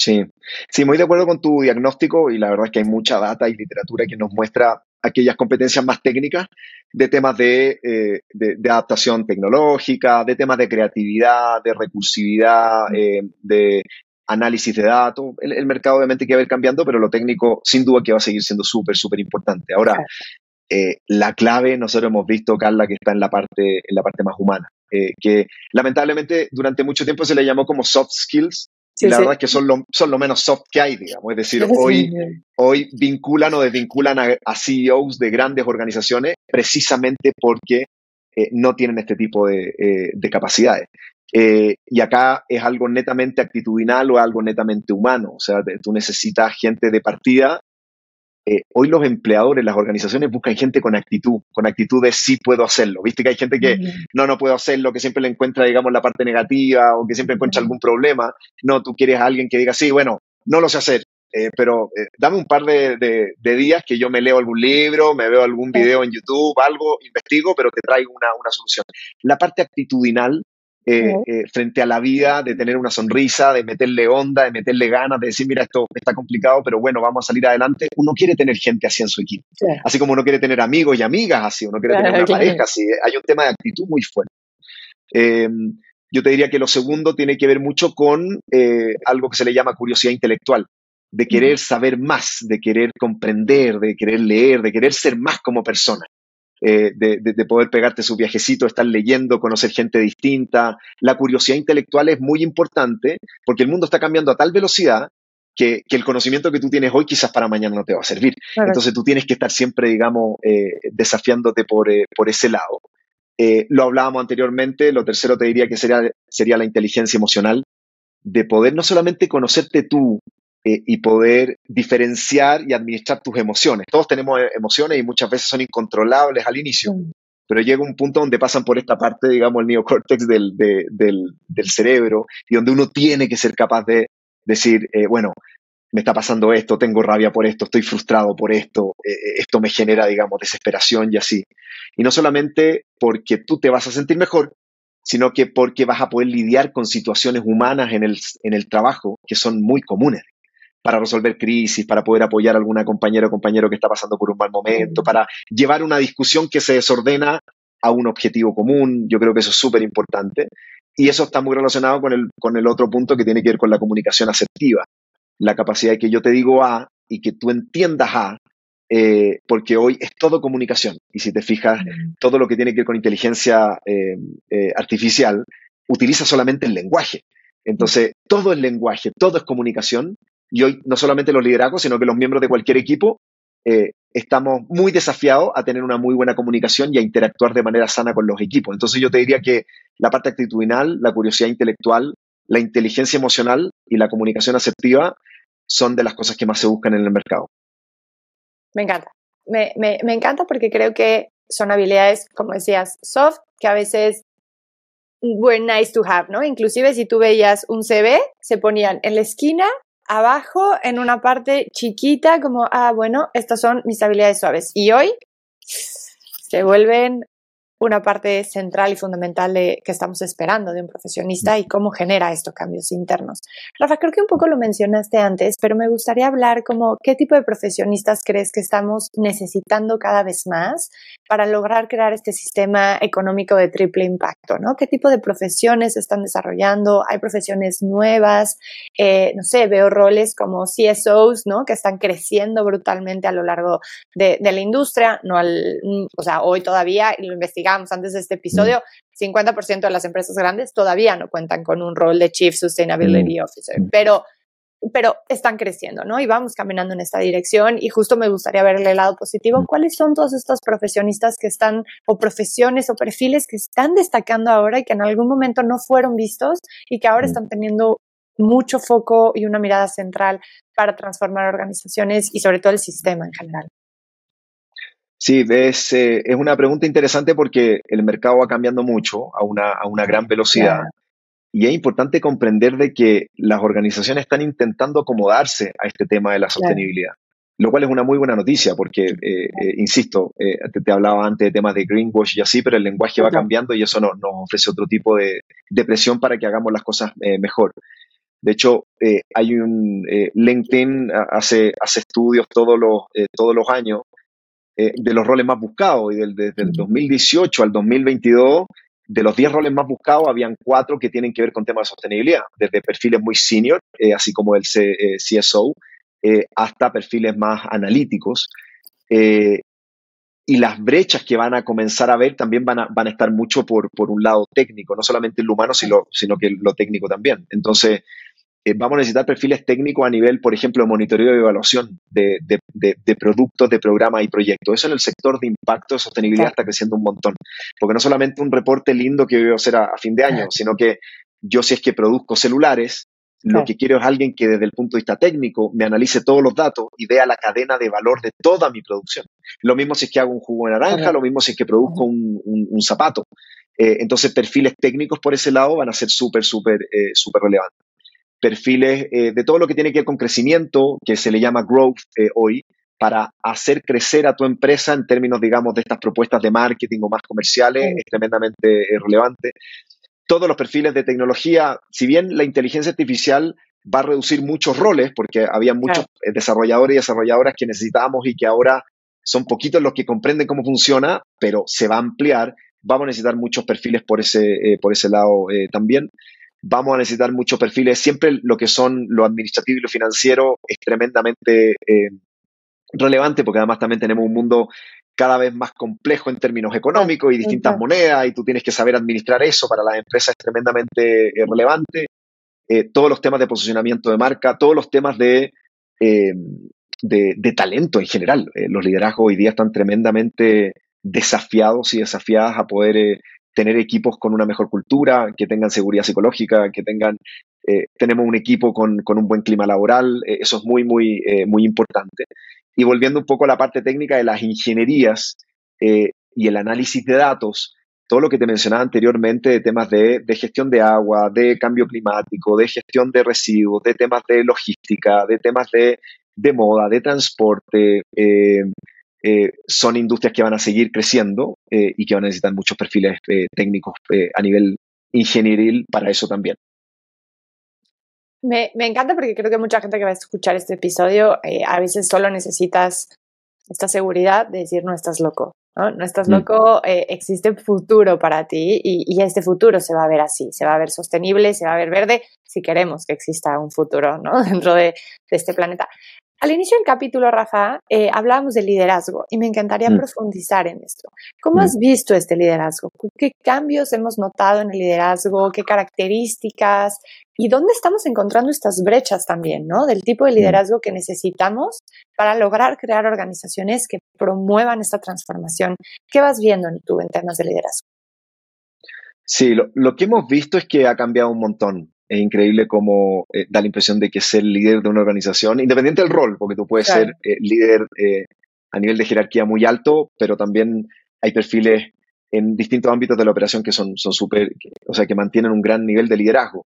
B: Sí, sí, muy de acuerdo con tu diagnóstico y la verdad es que hay mucha data y literatura que nos muestra aquellas competencias más técnicas de temas de, eh, adaptación tecnológica, de temas de creatividad, de recursividad, eh, de análisis de datos. El, mercado obviamente que va a ir cambiando, pero lo técnico sin duda que va a seguir siendo súper, súper importante. Ahora, eh, la clave nosotros hemos visto, Carla, que está en la parte, en la parte más humana, que lamentablemente durante mucho tiempo se le llamó como soft skills, y la verdad es que son lo, son lo menos soft que hay, digamos. Es decir, hoy, hoy vinculan o desvinculan a, CEOs de grandes organizaciones precisamente porque eh, no tienen este tipo de, eh, capacidades. Eh, y acá es algo netamente actitudinal o algo netamente humano. O sea, tú necesitas gente de partida eh, hoy los empleadores, las organizaciones buscan gente con actitud, con actitud de sí puedo hacerlo. Viste que hay gente que no, no puedo hacerlo, que siempre le encuentra, digamos, la parte negativa o que siempre encuentra algún problema. No, tú quieres a alguien que diga, sí, bueno, no lo sé hacer, eh, pero eh, dame un par de, días que yo me leo algún libro, me veo algún video en YouTube, algo, investigo, pero te traigo una, una solución. La parte actitudinal eh, eh, frente a la vida, de tener una sonrisa, de meterle onda, de meterle ganas, de decir, mira, esto está complicado, pero bueno, vamos a salir adelante. Uno quiere tener gente así en su equipo. Así como uno quiere tener amigos y amigas así, uno quiere tener una pareja así. Hay un tema de actitud muy fuerte. Em, yo te diría que lo segundo tiene que ver mucho con eh, algo que se le llama curiosidad intelectual, de querer saber más, de querer comprender, de querer leer, de querer ser más como persona. Eh, de, poder pegarte su viajecito, estar leyendo, conocer gente distinta. La curiosidad intelectual es muy importante porque el mundo está cambiando a tal velocidad que, el conocimiento que tú tienes hoy quizás para mañana no te va a servir. Entonces tú tienes que estar siempre, digamos, eh, desafiándote por, eh, por, ese lado. lo hablábamos anteriormente, lo tercero te diría que sería, sería la inteligencia emocional, de poder no solamente conocerte tú eh, y poder diferenciar y administrar tus emociones. Todos tenemos eh, emociones y muchas veces son incontrolables al inicio, pero llega un punto donde pasan por esta parte, digamos, el neocórtex del, del, cerebro y donde uno tiene que ser capaz de decir, eh, bueno, me está pasando esto, tengo rabia por esto, estoy frustrado por esto, esto me genera, digamos, desesperación y así. Y no solamente porque tú te vas a sentir mejor, sino que porque vas a poder lidiar con situaciones humanas en el, en el trabajo que son muy comunes. Para resolver crisis, para poder apoyar a alguna compañera o compañero que está pasando por un mal momento, para llevar una discusión que se desordena a un objetivo común. Yo creo que eso es súper importante. Y eso está muy relacionado con el, con el otro punto que tiene que ver con la comunicación asertiva. La capacidad de que yo te digo A y que tú entiendas A, eh, porque hoy es todo comunicación. Y si te fijas, todo lo que tiene que ver con inteligencia eh, eh, artificial utiliza solamente el lenguaje. Entonces, todo es lenguaje, todo es comunicación. Y hoy no solamente los liderazgos, sino que los miembros de cualquier equipo estamos muy desafiados a tener una muy buena comunicación y a interactuar de manera sana con los equipos. Entonces yo te diría que la parte actitudinal, la curiosidad intelectual, la inteligencia emocional y la comunicación asertiva son de las cosas que más se buscan en el mercado.
A: Me encanta. Me, me encanta porque creo que son habilidades, como decías, soft, que a veces were nice to have, ¿no? Inclusive si tú veías un CV, se ponían en la esquina abajo en una parte chiquita como, ah, bueno, estas son mis habilidades suaves. Y hoy se vuelven una parte central y fundamental de que estamos esperando de un profesionista y cómo genera estos cambios internos. Rafa, creo que un poco lo mencionaste antes, pero me gustaría hablar como qué tipo de profesionistas crees que estamos necesitando cada vez más para lograr crear este sistema económico de triple impacto, ¿no? ¿Qué tipo de profesiones están desarrollando? ¿Hay profesiones nuevas? Eh, no sé, veo roles como CSOs, ¿no? Que están creciendo brutalmente a lo largo de, de la industria, no al, o sea, hoy todavía, lo investigamos antes de este episodio, 50% de las empresas grandes todavía no cuentan con un rol de Chief Sustainability Officer, pero pero están creciendo, ¿no? Y vamos caminando en esta dirección y justo me gustaría ver el lado positivo. ¿Cuáles son todos estos profesionistas que están, o profesiones o perfiles que están destacando ahora y que en algún momento no fueron vistos y que ahora están teniendo mucho foco y una mirada central para transformar organizaciones y sobre todo el sistema en general?
B: Sí, es, eh, es una pregunta interesante porque el mercado va cambiando mucho a una, a una gran velocidad. Y es importante comprender de que las organizaciones están intentando acomodarse a este tema de la sostenibilidad, lo cual es una muy buena noticia porque, eh, eh, insisto, te, hablaba antes de temas de greenwash y así, pero el lenguaje va cambiando y eso nos, nos ofrece otro tipo de, de, presión para que hagamos las cosas mejor. De hecho, hay un LinkedIn hace, hace estudios todos los, todos los años eh, de los roles más buscados. Y del, desde el 2018 al 2022, de los 10 roles más buscados, habían cuatro que tienen que ver con temas de sostenibilidad, desde perfiles muy senior, eh, así como el CSO, eh, hasta perfiles más analíticos. y las brechas que van a comenzar a ver también van a, van a estar mucho por, por un lado técnico, no solamente el humano, sino, sino que lo técnico también. Entonces, eh, vamos a necesitar perfiles técnicos a nivel, por ejemplo, de monitoreo y evaluación de, productos, de programas y proyectos. Eso en el sector de impacto de sostenibilidad está creciendo un montón. Porque no solamente un reporte lindo que voy a hacer a, fin de año, sino que yo si es que produzco celulares, lo que quiero es alguien que desde el punto de vista técnico me analice todos los datos y vea la cadena de valor de toda mi producción. Lo mismo si es que hago un jugo de naranja, lo mismo si es que produzco un, zapato. Eh, entonces, perfiles técnicos por ese lado van a ser súper, súper, eh, súper relevantes perfiles eh, de todo lo que tiene que ver con crecimiento, que se le llama growth eh, hoy, para hacer crecer a tu empresa en términos, digamos, de estas propuestas de marketing o más comerciales, es tremendamente eh, relevante. Todos los perfiles de tecnología, si bien la inteligencia artificial va a reducir muchos roles, porque había muchos desarrolladores y desarrolladoras que necesitábamos y que ahora son poquitos los que comprenden cómo funciona, pero se va a ampliar. Vamos a necesitar muchos perfiles por ese, por ese lado también vamos a necesitar muchos perfiles. Siempre lo que son lo administrativo y lo financiero es tremendamente eh, relevante porque además también tenemos un mundo cada vez más complejo en términos económicos y distintas monedas y tú tienes que saber administrar eso para las empresas es tremendamente eh, relevante. Eh, todos los temas de posicionamiento de marca, todos los temas de, de, talento en general. los liderazgos hoy día están tremendamente desafiados y desafiadas a poder tener equipos con una mejor cultura, que tengan seguridad psicológica, que tengan, eh, tenemos un equipo con, un buen clima laboral, eh, eso es muy, muy, eh, muy importante. Y volviendo un poco a la parte técnica de las ingenierías y el análisis de datos, todo lo que te mencionaba anteriormente de temas de, de, gestión de agua, de cambio climático, de gestión de residuos, de temas de logística, de temas de, de moda, de transporte, eh, son industrias que van a seguir creciendo eh, y que van a necesitar muchos perfiles eh, técnicos a nivel ingenieril para eso también.
A: Me, encanta porque creo que mucha gente que va a escuchar este episodio a veces solo necesitas esta seguridad de decir no estás loco, ¿no? No estás mm. loco, eh, existe futuro para ti y, este futuro se va a ver así, se va a ver sostenible, se va a ver verde, si queremos que exista un futuro, ¿no? Dentro de, de este planeta. Al inicio del capítulo, Rafa, eh, hablábamos de liderazgo y me encantaría mm. profundizar en esto. ¿Cómo mm. has visto este liderazgo? ¿Qué cambios hemos notado en el liderazgo? ¿Qué características? ¿Y dónde estamos encontrando estas brechas también, ¿no? Del tipo de mm. liderazgo que necesitamos para lograr crear organizaciones que promuevan esta transformación. ¿Qué vas viendo en tú en temas de liderazgo?
B: Sí, lo que hemos visto es que ha cambiado un montón es increíble cómo eh, da la impresión de que ser líder de una organización, independiente del rol, porque tú puedes ser eh, líder eh, a nivel de jerarquía muy alto, pero también hay perfiles en distintos ámbitos de la operación que son súper, o sea, que mantienen un gran nivel de liderazgo.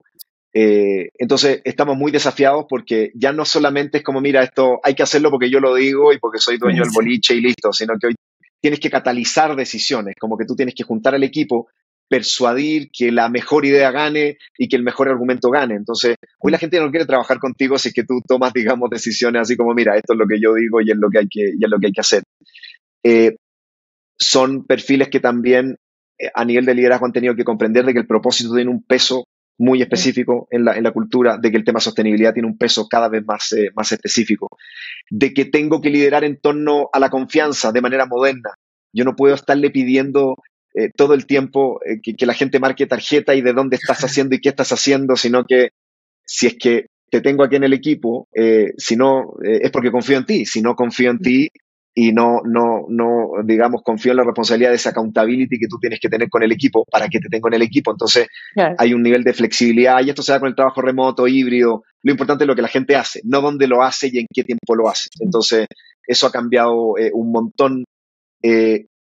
B: entonces, estamos muy desafiados porque ya no solamente es como, mira, esto hay que hacerlo porque yo lo digo y porque soy dueño del boliche y listo, sino que hoy tienes que catalizar decisiones, como que tú tienes que juntar al equipo persuadir que la mejor idea gane y que el mejor argumento gane. Entonces, hoy la gente no quiere trabajar contigo si es que tú tomas, digamos, decisiones así como, mira, esto es lo que yo digo y es lo que hay que, y es lo que, hay que hacer. Eh, son perfiles que también eh, a nivel de liderazgo han tenido que comprender de que el propósito tiene un peso muy específico en la, en la cultura, de que el tema sostenibilidad tiene un peso cada vez más, eh, más específico, de que tengo que liderar en torno a la confianza de manera moderna. Yo no puedo estarle pidiendo eh, todo el tiempo eh, que, la gente marque tarjeta y de dónde estás haciendo y qué estás haciendo, sino que si es que te tengo aquí en el equipo, eh, si no, es porque confío en ti. Si no confío en ti y no, no, no, digamos, confío en la responsabilidad de esa accountability que tú tienes que tener con el equipo para que te tengo en el equipo. Entonces, hay un nivel de flexibilidad y esto se da con el trabajo remoto, híbrido. Lo importante es lo que la gente hace, no dónde lo hace y en qué tiempo lo hace. Entonces, eso ha cambiado un montón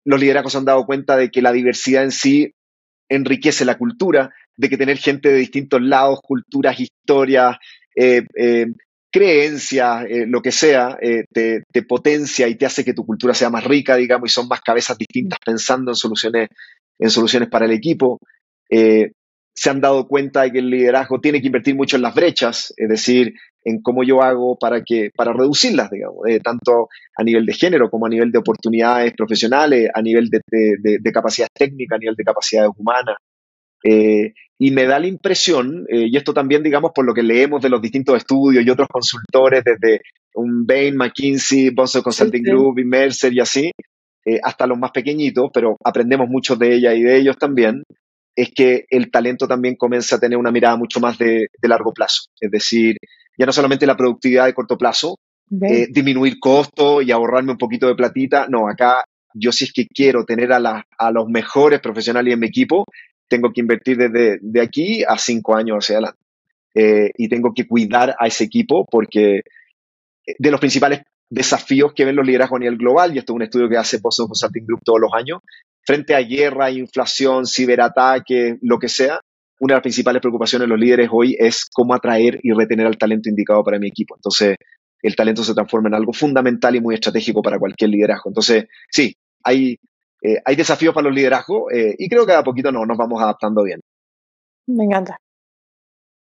B: los liderazgos han dado cuenta de que la diversidad en sí enriquece la cultura, de que tener gente de distintos lados, culturas, historias, eh, eh, creencias, eh, lo que sea, te, potencia y te hace que tu cultura sea más rica, digamos, y son más cabezas distintas pensando en soluciones, en soluciones para el equipo se han dado cuenta de que el liderazgo tiene que invertir mucho en las brechas, es decir, en cómo yo hago para, que, para reducirlas, digamos, eh, tanto a nivel de género como a nivel de oportunidades profesionales, a nivel de, de, capacidades técnicas, a nivel de capacidades humanas. Eh, y me da la impresión, eh, y esto también, digamos, por lo que leemos de los distintos estudios y otros consultores, desde un Bain, McKinsey, Boston Consulting Group y Mercer y así, hasta los más pequeñitos, pero aprendemos mucho de ella y de ellos también, es que el talento también comienza a tener una mirada mucho más de, largo plazo. Es decir, ya no solamente la productividad de corto plazo, eh, disminuir costos y ahorrarme un poquito de platita. No, acá yo si es que quiero tener a, a los mejores profesionales en mi equipo, tengo que invertir desde de aquí a cinco años hacia adelante. Eh, y tengo que cuidar a ese equipo porque eh, de los principales desafíos que ven los liderazgos a nivel global, y esto es un estudio que hace Boston Consulting Group todos los años, frente a guerra, inflación, ciberataque, lo que sea, una de las principales preocupaciones de los líderes hoy es cómo atraer y retener al talento indicado para mi equipo. Entonces, el talento se transforma en algo fundamental y muy estratégico para cualquier liderazgo. Entonces, sí, hay, eh, hay desafíos para los liderazgos eh, y creo que a poquito no, nos vamos adaptando bien.
A: Me encanta.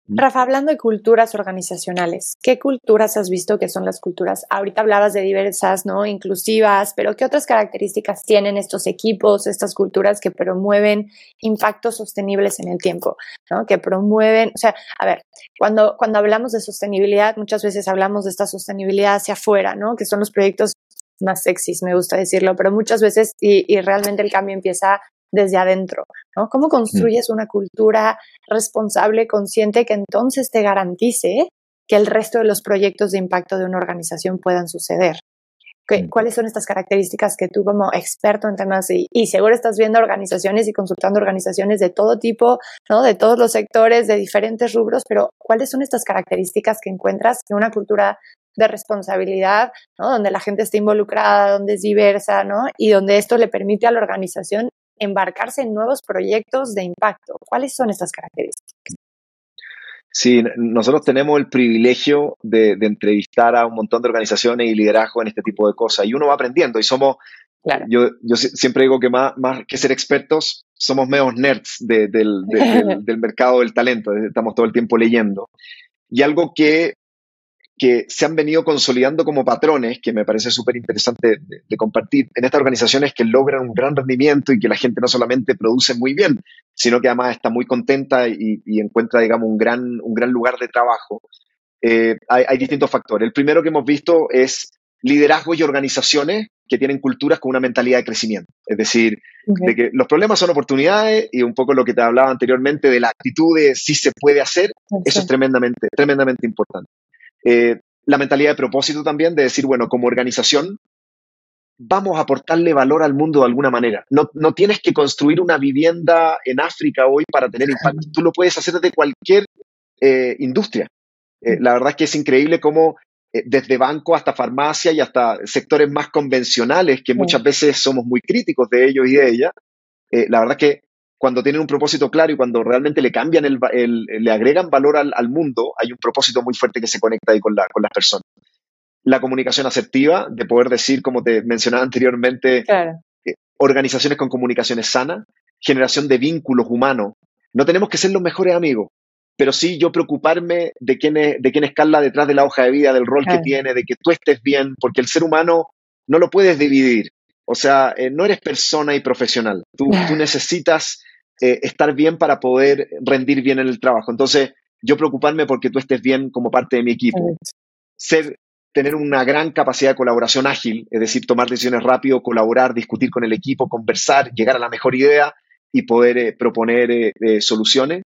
A: Rafa, hablando de culturas organizacionales, ¿qué culturas has visto que son las culturas? Ahorita hablabas de diversas, ¿no? Inclusivas, pero ¿qué otras características tienen estos equipos, estas culturas que promueven impactos sostenibles en el tiempo, ¿no? Que promueven, o sea, a ver, cuando, cuando hablamos de sostenibilidad, muchas veces hablamos de esta sostenibilidad hacia afuera, ¿no? Que son los proyectos más sexys, me gusta decirlo, pero muchas veces y, y realmente el cambio empieza desde adentro, ¿no? ¿Cómo construyes una cultura responsable, consciente, que entonces te garantice que el resto de los proyectos de impacto de una organización puedan suceder? ¿Cuáles son estas características que tú como experto en temas y, y, seguro estás viendo organizaciones y consultando organizaciones de todo tipo, ¿no? de todos los sectores, de diferentes rubros, pero cuáles son estas características que encuentras en una cultura de responsabilidad, ¿no? donde la gente está involucrada, donde es diversa, ¿no? y donde esto le permite a la organización embarcarse en nuevos proyectos de impacto. ¿Cuáles son estas características?
B: Sí, nosotros tenemos el privilegio de, entrevistar a un montón de organizaciones y liderazgo en este tipo de cosas y uno va aprendiendo y somos, yo, yo siempre digo que más, más que ser expertos, somos menos nerds del, del, mercado del talento, estamos todo el tiempo leyendo. Y algo que, que se han venido consolidando como patrones, que me parece súper interesante de, compartir en estas organizaciones que logran un gran rendimiento y que la gente no solamente produce muy bien, sino que además está muy contenta y, encuentra, digamos, un gran, un gran lugar de trabajo. Eh, hay, hay distintos factores. El primero que hemos visto es liderazgo y organizaciones que tienen culturas con una mentalidad de crecimiento. Es decir, de que los problemas son oportunidades y un poco lo que te hablaba anteriormente de la actitud de si se puede hacer, eso es tremendamente, tremendamente importante. Eh, la mentalidad de propósito también, de decir, bueno, como organización, vamos a aportarle valor al mundo de alguna manera. No, no tienes que construir una vivienda en África hoy para tener impacto. Tú lo puedes hacer desde cualquier eh, industria. Eh, la verdad es que es increíble cómo eh, desde banco hasta farmacia y hasta sectores más convencionales, que muchas veces somos muy críticos de ellos y de ellas, la verdad es que cuando tienen un propósito claro y cuando realmente le cambian, el, le agregan valor al, mundo, hay un propósito muy fuerte que se conecta ahí con, la, con las personas. La comunicación asertiva, de poder decir, como te mencionaba anteriormente, eh, organizaciones con comunicaciones sanas, generación de vínculos humanos. No tenemos que ser los mejores amigos, pero sí yo preocuparme de quién, es, de quién escala detrás de la hoja de vida, del rol que tiene, de que tú estés bien, porque el ser humano no lo puedes dividir. O sea, eh, no eres persona y profesional. Tú, tú necesitas eh, estar bien para poder rendir bien en el trabajo. Entonces, yo preocuparme porque tú estés bien como parte de mi equipo. Ser, tener una gran capacidad de colaboración ágil, es decir, tomar decisiones rápido, colaborar, discutir con el equipo, conversar, llegar a la mejor idea y poder eh, proponer soluciones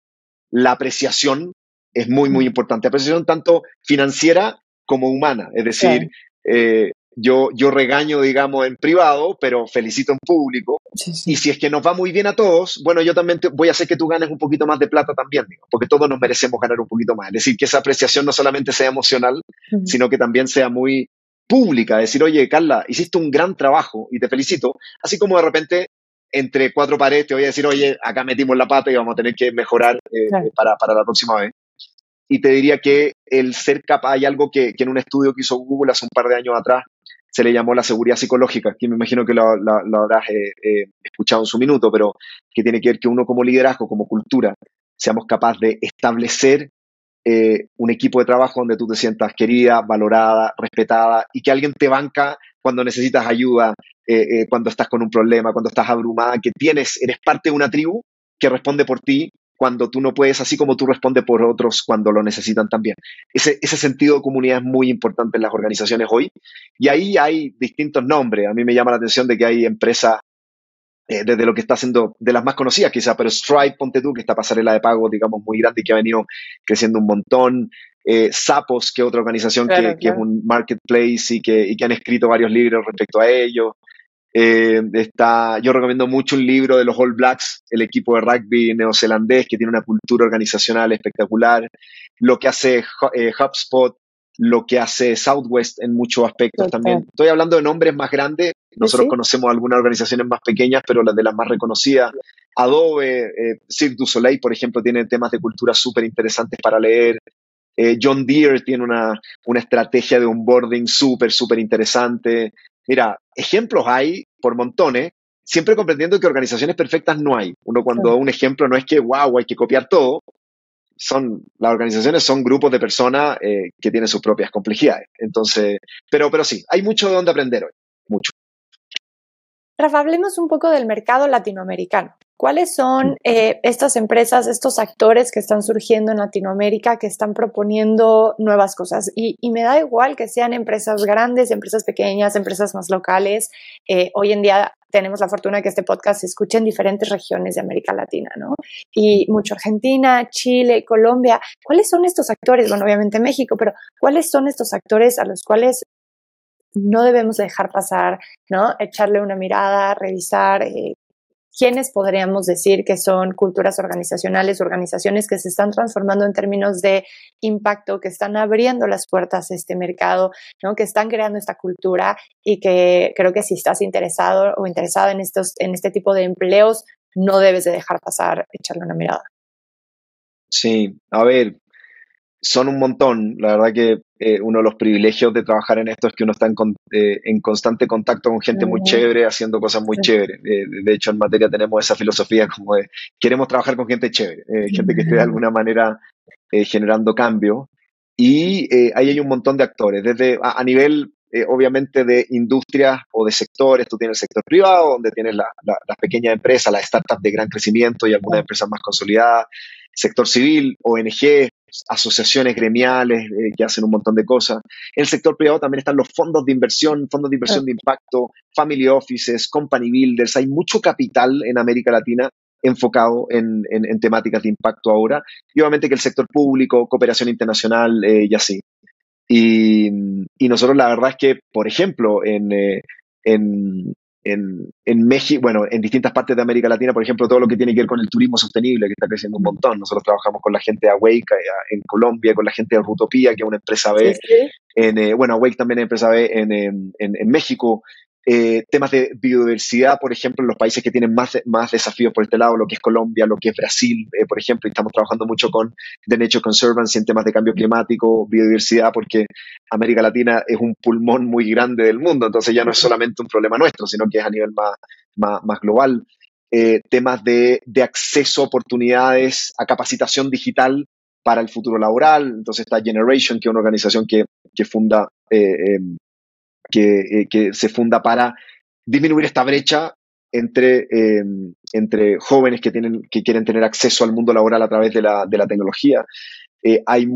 B: la apreciación es muy, muy importante. Apreciación tanto financiera como humana. Es decir, eh, yo, yo regaño, digamos, en privado, pero felicito en público. Y si es que nos va muy bien a todos, bueno, yo también voy a hacer que tú ganes un poquito más de plata también, porque todos nos merecemos ganar un poquito más. Es decir, que esa apreciación no solamente sea emocional, sino que también sea muy pública. Decir, oye, Carla, hiciste un gran trabajo y te felicito. Así como de repente entre cuatro paredes te voy a decir, oye, acá metimos la pata y vamos a tener que mejorar eh, para, para, la próxima vez. Y te diría que el ser capaz, hay algo que, que, en un estudio que hizo Google hace un par de años atrás, se le llamó la seguridad psicológica, que me imagino que lo, lo, habrás eh, eh, escuchado en su minuto, pero que tiene que ver que uno como liderazgo, como cultura, seamos capaces de establecer un equipo de trabajo donde tú te sientas querida, valorada, respetada y que alguien te banca cuando necesitas ayuda, eh, eh, cuando estás con un problema, cuando estás abrumada, que tienes, eres parte de una tribu que responde por ti cuando tú no puedes, así como tú respondes por otros cuando lo necesitan también. Ese, ese sentido de comunidad es muy importante en las organizaciones hoy. Y ahí hay distintos nombres. A mí me llama la atención de que hay empresas, eh, desde lo que está haciendo, de las más conocidas quizá, pero Stripe, ponte tú, que está pasarela de pago, digamos, muy grande y que ha venido creciendo un montón. Eh, Sapos, que es otra organización que, que, es un marketplace y que, y que han escrito varios libros respecto a ello. Eh, está, yo recomiendo mucho un libro de los All Blacks, el equipo de rugby neozelandés que tiene una cultura organizacional espectacular, lo que hace eh, HubSpot, lo que hace Southwest en muchos aspectos también. Estoy hablando de nombres más grandes, nosotros conocemos algunas organizaciones más pequeñas, pero las de las más reconocidas. Adobe, eh, Cirque du Soleil, por ejemplo, tiene temas de cultura súper interesantes para leer. Eh, John Deere tiene una, una estrategia de onboarding súper, súper interesante. Mira, ejemplos hay por montones, siempre comprendiendo que organizaciones perfectas no hay. Uno cuando da un ejemplo no es que, wow, hay que copiar todo. Son, las organizaciones son grupos de personas eh, que tienen sus propias complejidades. Entonces, pero, pero sí, hay mucho de dónde aprender hoy, mucho.
A: Rafa, hablemos un poco del mercado latinoamericano. ¿Cuáles son eh, estas empresas, estos actores que están surgiendo en Latinoamérica, que están proponiendo nuevas cosas? Y, me da igual que sean empresas grandes, empresas pequeñas, empresas más locales. Eh, hoy en día tenemos la fortuna de que este podcast se escuche en diferentes regiones de América Latina, ¿no? Y mucho Argentina, Chile, Colombia. ¿Cuáles son estos actores? Bueno, obviamente México, pero ¿cuáles son estos actores a los cuales no debemos dejar pasar, ¿no? Echarle una mirada, revisar, eh, ¿quiénes podríamos decir que son culturas organizacionales, organizaciones que se están transformando en términos de impacto, que están abriendo las puertas a este mercado, que están creando esta cultura y que creo que si estás interesado o interesada en, estos, en este tipo de empleos, no debes de dejar pasar, echarle una mirada.
B: Sí, a ver, son un montón. La verdad que eh, uno de los privilegios de trabajar en esto es que uno está en, eh, constante contacto con gente muy chévere, haciendo cosas muy chéveres. Eh, de hecho, en materia tenemos esa filosofía como de queremos trabajar con gente chévere, gente que esté de alguna manera generando cambio. Y eh, ahí hay un montón de actores, desde a, nivel eh, obviamente de industrias o de sectores, tú tienes el sector privado, donde tienes las pequeñas empresas, las startups de gran crecimiento y algunas empresas más consolidadas, sector civil, ONG, asociaciones gremiales eh, que hacen un montón de cosas. En el sector privado también están los fondos de inversión, fondos de inversión de impacto, family offices, company builders. Hay mucho capital en América Latina enfocado en, temáticas de impacto ahora. Y obviamente que el sector público, cooperación internacional eh, y así. Y, nosotros la verdad es que, por ejemplo, en, eh, en, en, México, bueno, en distintas partes de América Latina, por ejemplo, todo lo que tiene que ver con el turismo sostenible, que está creciendo un montón. Nosotros trabajamos con la gente de Awake en Colombia, con la gente de Rutopía, que es una empresa B. En, eh, bueno, Awake también es empresa B en, en México. Eh, temas de biodiversidad, por ejemplo, en los países que tienen más, más desafíos por este lado, lo que es Colombia, lo que es Brasil, eh, por ejemplo, y estamos trabajando mucho con The Nature Conservancy en temas de cambio climático, biodiversidad, porque América Latina es un pulmón muy grande del mundo, entonces ya no es solamente un problema nuestro, sino que es a nivel más, más, global. Eh, temas de, de acceso a oportunidades, a capacitación digital para el futuro laboral. Entonces está Generation, que es una organización que, que funda eh, que, se funda para disminuir esta brecha entre, em, entre jóvenes que, tienen, que quieren tener acceso al mundo laboral a través de la, de la tecnología. Eh, hay,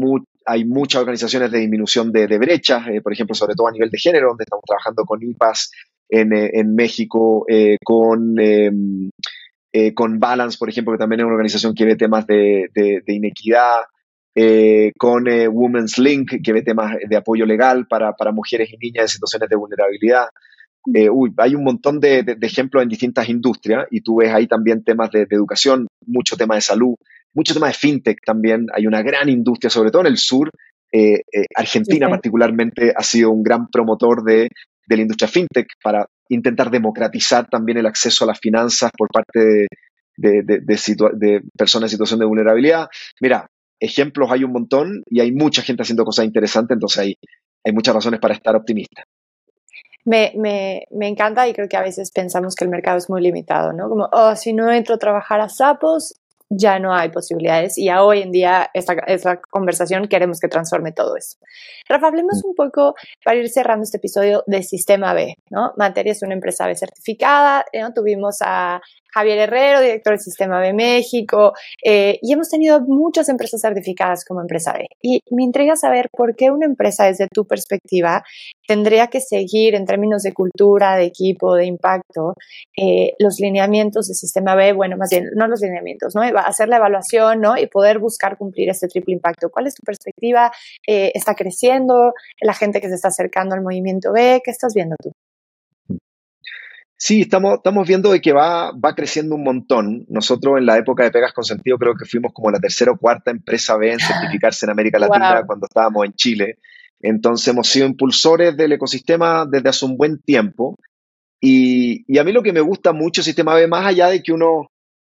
B: hay muchas organizaciones de disminución de, brechas, eh, por ejemplo, sobre todo a nivel de género, donde estamos trabajando con IPAS en, en México, con, em, con Balance, por ejemplo, que también es una organización que ve temas de inequidad. Eh, con eh, Women's Link, que ve temas de apoyo legal para, para mujeres y niñas en situaciones de vulnerabilidad. Eh, uy, hay un montón de, de, ejemplos en distintas industrias y tú ves ahí también temas de, educación, mucho tema de salud, mucho tema de fintech también. Hay una gran industria, sobre todo en el sur. Argentina particularmente ha sido un gran promotor de, de la industria fintech para intentar democratizar también el acceso a las finanzas por parte de, personas en situación de vulnerabilidad. Mira, ejemplos hay un montón y hay mucha gente haciendo cosas interesantes, entonces hay, hay muchas razones para estar optimista.
A: Me, me, me, encanta y creo que a veces pensamos que el mercado es muy limitado, ¿no? Como, oh, si no entro a trabajar a sapos, ya no hay posibilidades y a hoy en día esta, esta conversación queremos que transforme todo esto. Rafa, hablemos mm. un poco para ir cerrando este episodio de Sistema B, ¿no? Materia es una empresa B certificada, ¿no? tuvimos a Javier Herrero, director del Sistema B México, eh, y hemos tenido muchas empresas certificadas como empresa B. Y me intriga saber por qué una empresa desde tu perspectiva tendría que seguir en términos de cultura, de equipo, de impacto, eh, los lineamientos del Sistema B, bueno, más bien, no los lineamientos, ¿no? Hacer la evaluación, ¿no? Y poder buscar cumplir este triple impacto. ¿Cuál es tu perspectiva? Eh, ¿Está creciendo la gente que se está acercando al movimiento B? ¿Qué estás viendo tú?
B: Sí, estamos, estamos viendo de que va, va creciendo un montón. Nosotros en la época de Pegas con Sentido creo que fuimos como la tercera o cuarta empresa B en certificarse en América Latina cuando estábamos en Chile. Entonces hemos sido impulsores del ecosistema desde hace un buen tiempo. Y, y a mí lo que me gusta mucho el sistema B, más allá de que uno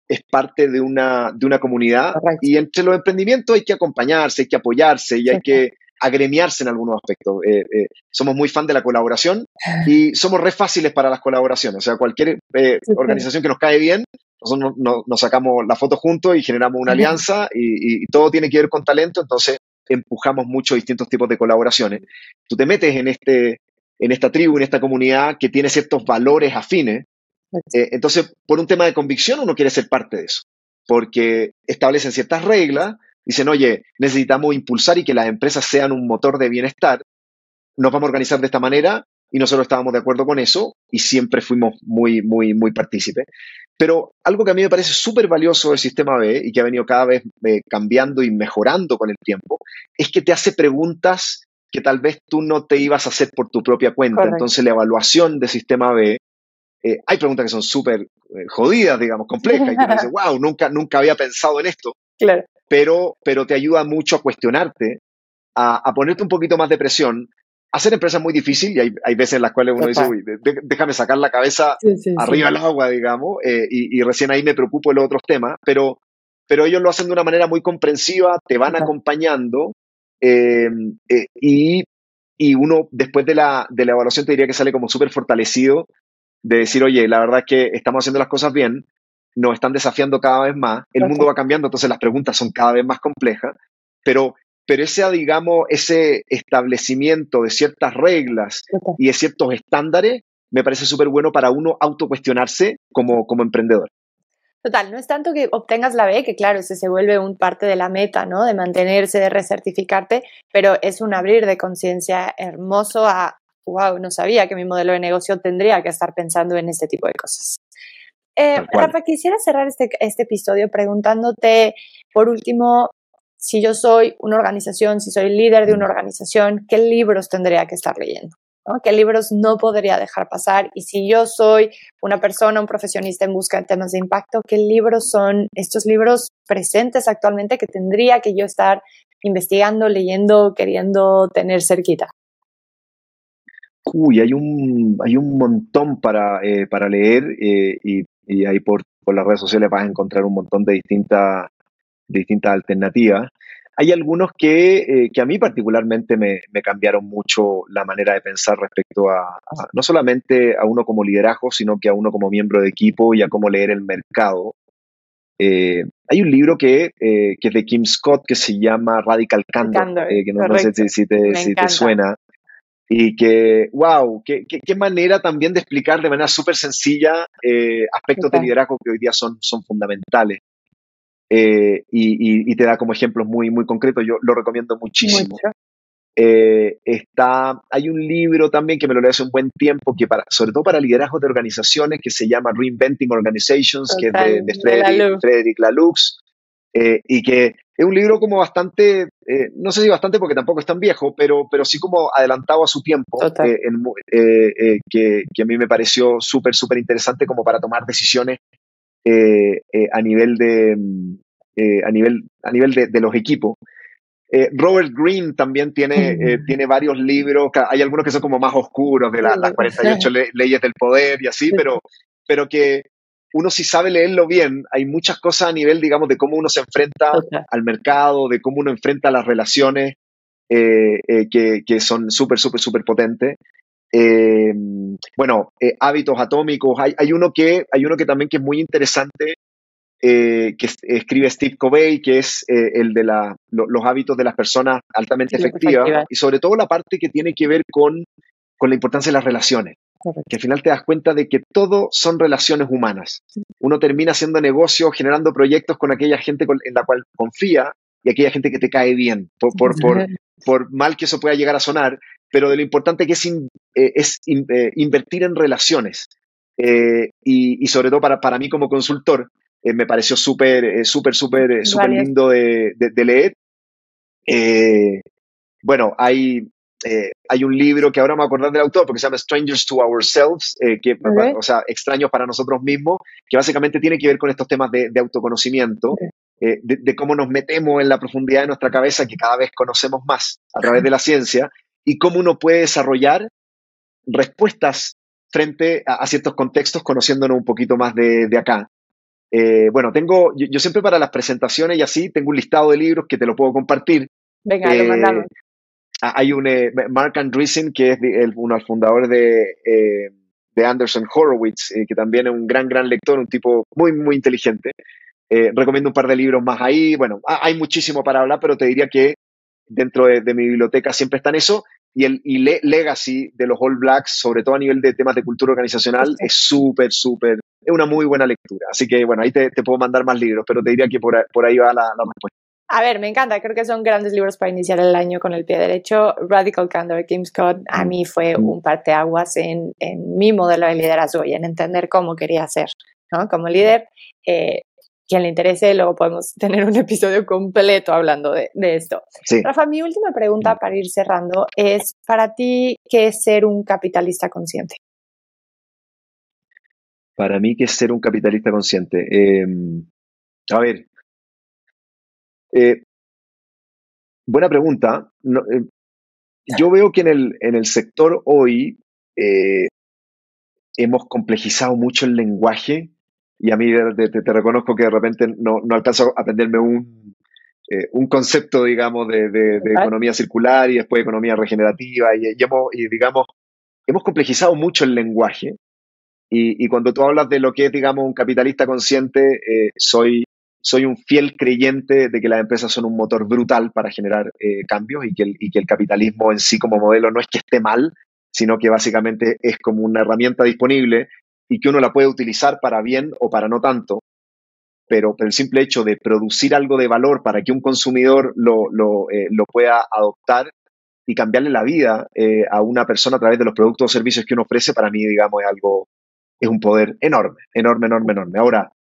B: es parte de una, de una comunidad, y entre los emprendimientos hay que acompañarse, hay que apoyarse y hay que agremiarse en algunos aspectos. Eh, eh, somos muy fan de la colaboración y somos re fáciles para las colaboraciones. O sea, cualquier eh, organización que nos cae bien, nosotros nos, sacamos la foto juntos y generamos una alianza y, todo tiene que ver con talento, entonces empujamos mucho distintos tipos de colaboraciones. Tú te metes en, este, en esta tribu, en esta comunidad que tiene ciertos valores afines. entonces, por un tema de convicción, uno quiere ser parte de eso, porque establecen ciertas reglas dicen, oye, necesitamos impulsar y que las empresas sean un motor de bienestar, nos vamos a organizar de esta manera y nosotros estábamos de acuerdo con eso y siempre fuimos muy, muy, muy partícipes. Pero algo que a mí me parece súper valioso del sistema B y que ha venido cada vez eh, cambiando y mejorando con el tiempo, es que te hace preguntas que tal vez tú no te ibas a hacer por tu propia cuenta. Entonces la evaluación del sistema B, eh, hay preguntas que son súper eh, jodidas, digamos, complejas, y tú dices, wow, nunca, nunca había pensado en esto.
A: Claro
B: pero, pero te ayuda mucho a cuestionarte, a, ponerte un poquito más de presión. Hacer empresas es muy difícil y hay, hay veces en las cuales uno dice, uy, déjame sacar la cabeza arriba del agua, digamos, eh, y, recién ahí me preocupo de los otros temas, pero, pero ellos lo hacen de una manera muy comprensiva, te van acompañando em, eh, y, y, uno después de la, de la evaluación te diría que sale como súper fortalecido de decir, oye, la verdad es que estamos haciendo las cosas bien, nos están desafiando cada vez más, el mundo va cambiando, entonces las preguntas son cada vez más complejas, pero, pero ese, digamos, ese establecimiento de ciertas reglas y de ciertos estándares me parece súper bueno para uno autocuestionarse como, como emprendedor.
A: Total, no es tanto que obtengas la B, que claro, ese se vuelve un parte de la meta, ¿no? De mantenerse, de recertificarte, pero es un abrir de conciencia hermoso a, wow, no sabía que mi modelo de negocio tendría que estar pensando en este tipo de cosas. Eh, Rafa, quisiera cerrar este, este episodio preguntándote, por último, si yo soy una organización, si soy líder de una organización, ¿qué libros tendría que estar leyendo? ¿Qué libros no podría dejar pasar? Y si yo soy una persona, un profesionista en busca de temas de impacto, ¿qué libros son estos libros presentes actualmente que tendría que yo estar investigando, leyendo, queriendo tener cerquita?
B: Uy, hay un, hay un montón para, eh, para leer eh, y, y, ahí por, por, las redes sociales vas a encontrar un montón de distintas, distintas alternativas. Hay algunos que, eh, que a mí particularmente me, me, cambiaron mucho la manera de pensar respecto a, no solamente a uno como liderazgo, sino que a uno como miembro de equipo y a cómo leer el mercado. Eh, hay un libro que, eh, que, es de Kim Scott que se llama Radical Candor, que no, no, sé si, te, si te, suena. Y que, wow, qué, qué, qué, manera también de explicar de manera súper sencilla aspectos de liderazgo que hoy día son, son fundamentales. Eh, y, y, te da como ejemplos muy, muy concretos. Yo lo recomiendo muchísimo. Eh, está, hay un libro también que me lo leí hace un buen tiempo, que para, sobre todo para liderazgo de organizaciones, que se llama Reinventing Organizations, que es de, de Frederick, Frederick Laloux, eh, y que es un libro como bastante, eh, no sé si bastante porque tampoco es tan viejo, pero, pero sí como adelantado a su tiempo, eh, en, que, que, a mí me pareció súper, súper interesante como para tomar decisiones eh, eh, a nivel de eh, a nivel a nivel de, de los equipos. Robert Greene también tiene, tiene varios libros, hay algunos que son como más oscuros, de las 48 le, leyes del poder y así, pero, pero que uno si sabe leerlo bien, hay muchas cosas a nivel, digamos, de cómo uno se enfrenta al mercado, de cómo uno enfrenta las relaciones, que, que, son súper, súper, súper potentes. Eh, bueno, eh, hábitos atómicos. Hay, hay, uno que, hay uno que también que es muy interesante, eh, que escribe Steve Covey, que es eh, el de la, lo, los hábitos de las personas altamente sí, efectivas, efectiva. y sobre todo la parte que tiene que ver con, con la importancia de las relaciones. Correcto. Que al final te das cuenta de que todo son relaciones humanas. Uno termina haciendo negocios, generando proyectos con aquella gente con, en la cual confía y aquella gente que te cae bien, por, por, por, por mal que eso pueda llegar a sonar, pero de lo importante que es, in, eh, es in, eh, invertir en relaciones. Eh, y, y, sobre todo para, para mí como consultor, me pareció súper, súper, súper, súper lindo de, de, de leer. bueno, hay, hay un libro que ahora me acordar del autor porque se llama Strangers to Ourselves, que, okay. o sea, extraños para nosotros mismos, que básicamente tiene que ver con estos temas de, de autoconocimiento. Okay. Eh, de, de, cómo nos metemos en la profundidad de nuestra cabeza que cada vez conocemos más a través de la ciencia y cómo uno puede desarrollar respuestas frente a, a ciertos contextos conociéndonos un poquito más de, de acá. Eh, bueno, tengo, yo, yo, siempre para las presentaciones y así, tengo un listado de libros que te lo puedo compartir.
A: Venga, eh, lo mandamos.
B: Hay un eh, Mark Andreessen, que es el, uno del fundador de, eh, de Anderson Horowitz, que también es un gran, gran lector, un tipo muy, muy inteligente. recomiendo un par de libros más ahí. Bueno, hay muchísimo para hablar, pero te diría que dentro de, de mi biblioteca siempre está en eso y el y le, legacy de los All Blacks, sobre todo a nivel de temas de cultura organizacional, es súper, súper, es una muy buena lectura. Así que bueno, ahí te, te puedo mandar más libros, pero te diría que por, por ahí va la, la, respuesta.
A: A ver, me encanta, creo que son grandes libros para iniciar el año con el pie derecho. Radical Candor de Kim Scott a mí fue mm. un parteaguas en, en mi modelo de liderazgo y en entender cómo quería ser, ¿no? Como líder, eh, quien le interese, luego podemos tener un episodio completo hablando de, de esto. Sí. Rafa, mi última pregunta para ir cerrando es, para ti, ¿qué es ser un capitalista consciente?
B: Para mí, ¿qué es ser un capitalista consciente? Eh, a ver, eh, buena pregunta. No, eh, yo veo que en el, en el sector hoy eh, hemos complejizado mucho el lenguaje y a mí te, te, te reconozco que de repente no, no alcanzo a aprenderme un, eh, un concepto, digamos, de, de, de, economía circular y después economía regenerativa y, y, hemos, y digamos, hemos complejizado mucho el lenguaje y, y, cuando tú hablas de lo que es, digamos, un capitalista consciente, eh, soy soy un fiel creyente de que las empresas son un motor brutal para generar eh, cambios y que, el, capitalismo en sí como modelo no es que esté mal, sino que básicamente es como una herramienta disponible y que uno la puede utilizar para bien o para no tanto, pero, el simple hecho de producir algo de valor para que un consumidor lo, eh, pueda adoptar y cambiarle la vida eh, a una persona a través de los productos o servicios que uno ofrece, para mí, digamos, es algo, es un poder enorme, enorme, enorme, enorme. Ahora,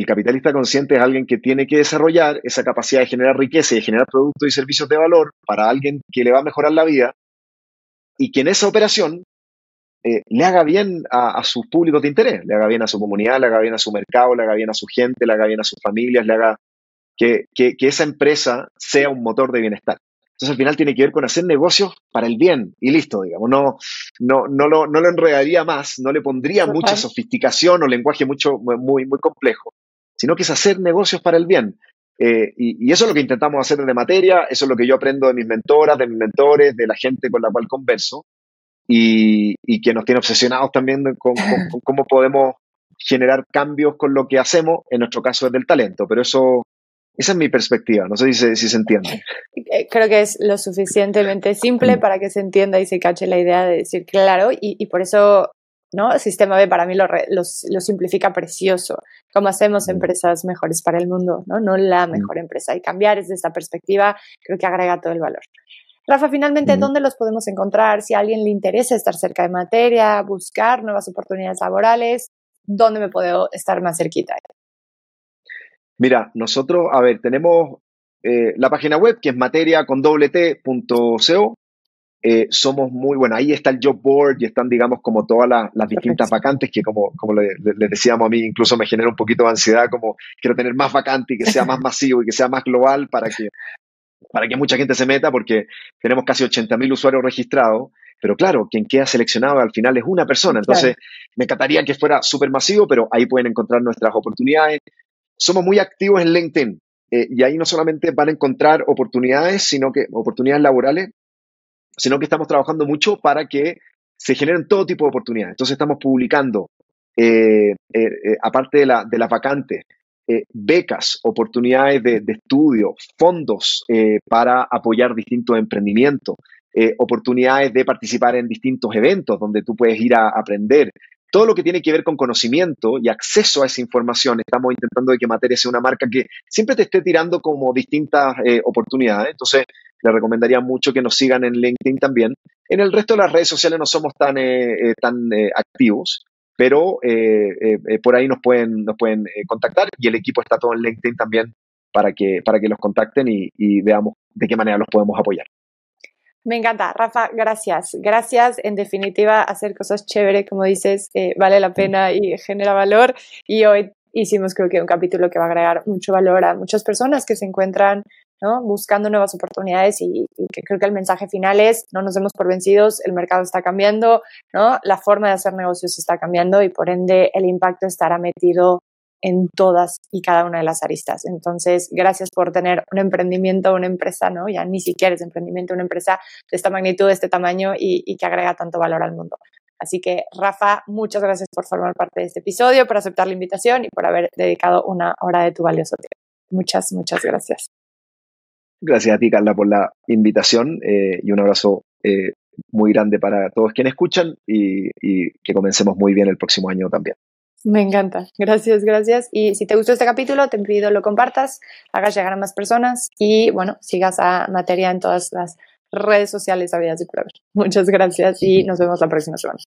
B: el capitalista consciente es alguien que tiene que desarrollar esa capacidad de generar riqueza y de generar productos y servicios de valor para alguien que le va a mejorar la vida y que en esa operación eh, le haga bien a, sus públicos de interés, le haga bien a su comunidad, le haga bien a su mercado, le haga bien a su gente, le haga bien a sus familias, le haga que, que, que esa empresa sea un motor de bienestar. Entonces al final tiene que ver con hacer negocios para el bien y listo, digamos. No, no, no, lo, no lo enredaría más, no le pondría mucha sofisticación o lenguaje mucho, muy, muy complejo, sino que es hacer negocios para el bien. Eh, y, eso es lo que intentamos hacer desde materia, eso es lo que yo aprendo de mis mentoras, de mis mentores, de la gente con la cual converso, y, que nos tiene obsesionados también con, cómo podemos generar cambios con lo que hacemos, en nuestro caso es del talento, pero eso esa es mi perspectiva, no sé si se, entiende.
A: Eh, creo que es lo suficientemente simple para que se entienda y se cache la idea de decir claro y, por eso ¿no? Sistema B para mí lo, simplifica precioso. Cómo hacemos empresas mejores para el mundo, ¿no? No la mejor empresa. Y cambiar desde esta perspectiva creo que agrega todo el valor. Rafa, finalmente, ¿dónde los podemos encontrar? Si a alguien le interesa estar cerca de materia, buscar nuevas oportunidades laborales, ¿dónde me puedo estar más cerquita?
B: Mira, nosotros, a ver, tenemos eh, la página web que es materia con eh, somos muy, bueno, ahí está el job board y están, digamos, como todas las, distintas vacantes que, como, como les le decíamos a mí, incluso me genera un poquito de ansiedad, como quiero tener más vacantes y que sea más masivo y que sea más global para que, para que mucha gente se meta, porque tenemos casi 80.000 usuarios registrados. Pero claro, quien queda seleccionado al final es una persona. Entonces, me encantaría que fuera súper masivo, pero ahí pueden encontrar nuestras oportunidades somos muy activos en LinkedIn eh, y ahí no solamente van a encontrar oportunidades, sino que oportunidades laborales, sino que estamos trabajando mucho para que se generen todo tipo de oportunidades. Entonces estamos publicando, eh, eh, aparte de, la, de las vacantes, becas, oportunidades de, de estudio, fondos para apoyar distintos emprendimientos, oportunidades de participar en distintos eventos donde tú puedes ir a aprender, todo lo que tiene que ver con conocimiento y acceso a esa información. Estamos intentando de que Materia sea una marca que siempre te esté tirando como distintas eh, oportunidades. Entonces, le recomendaría mucho que nos sigan en LinkedIn también. En el resto de las redes sociales no somos tan, eh, eh, tan activos, pero por ahí nos pueden, nos pueden contactar y el equipo está todo en LinkedIn también para que, para que los contacten y veamos de qué manera los podemos apoyar.
A: Me encanta, Rafa, gracias. Gracias, en definitiva, hacer cosas chévere, como dices, eh, vale la pena y genera valor. Y hoy hicimos creo que un capítulo que va a agregar mucho valor a muchas personas que se encuentran ¿no? buscando nuevas oportunidades y, y, que creo que el mensaje final es no nos demos por vencidos, el mercado está cambiando, ¿no? la forma de hacer negocios está cambiando y por ende el impacto estará metido en todas y cada una de las aristas. Entonces, gracias por tener un emprendimiento, una empresa, ¿no? Ya ni siquiera es emprendimiento, una empresa de esta magnitud, de este tamaño y, que agrega tanto valor al mundo. Así que, Rafa, muchas gracias por formar parte de este episodio, por aceptar la invitación y por haber dedicado una hora de tu valioso tiempo. Muchas, muchas gracias.
B: Gracias a ti, Carla, por la invitación eh, y un abrazo eh, muy grande para todos quienes escuchan y que comencemos muy bien el próximo año también.
A: Me encanta. Gracias, gracias. Y si te gustó este capítulo, te pido lo compartas, hagas llegar a más personas y, bueno, sigas a Materia en todas las redes sociales habidas y por Muchas gracias y nos vemos la próxima semana.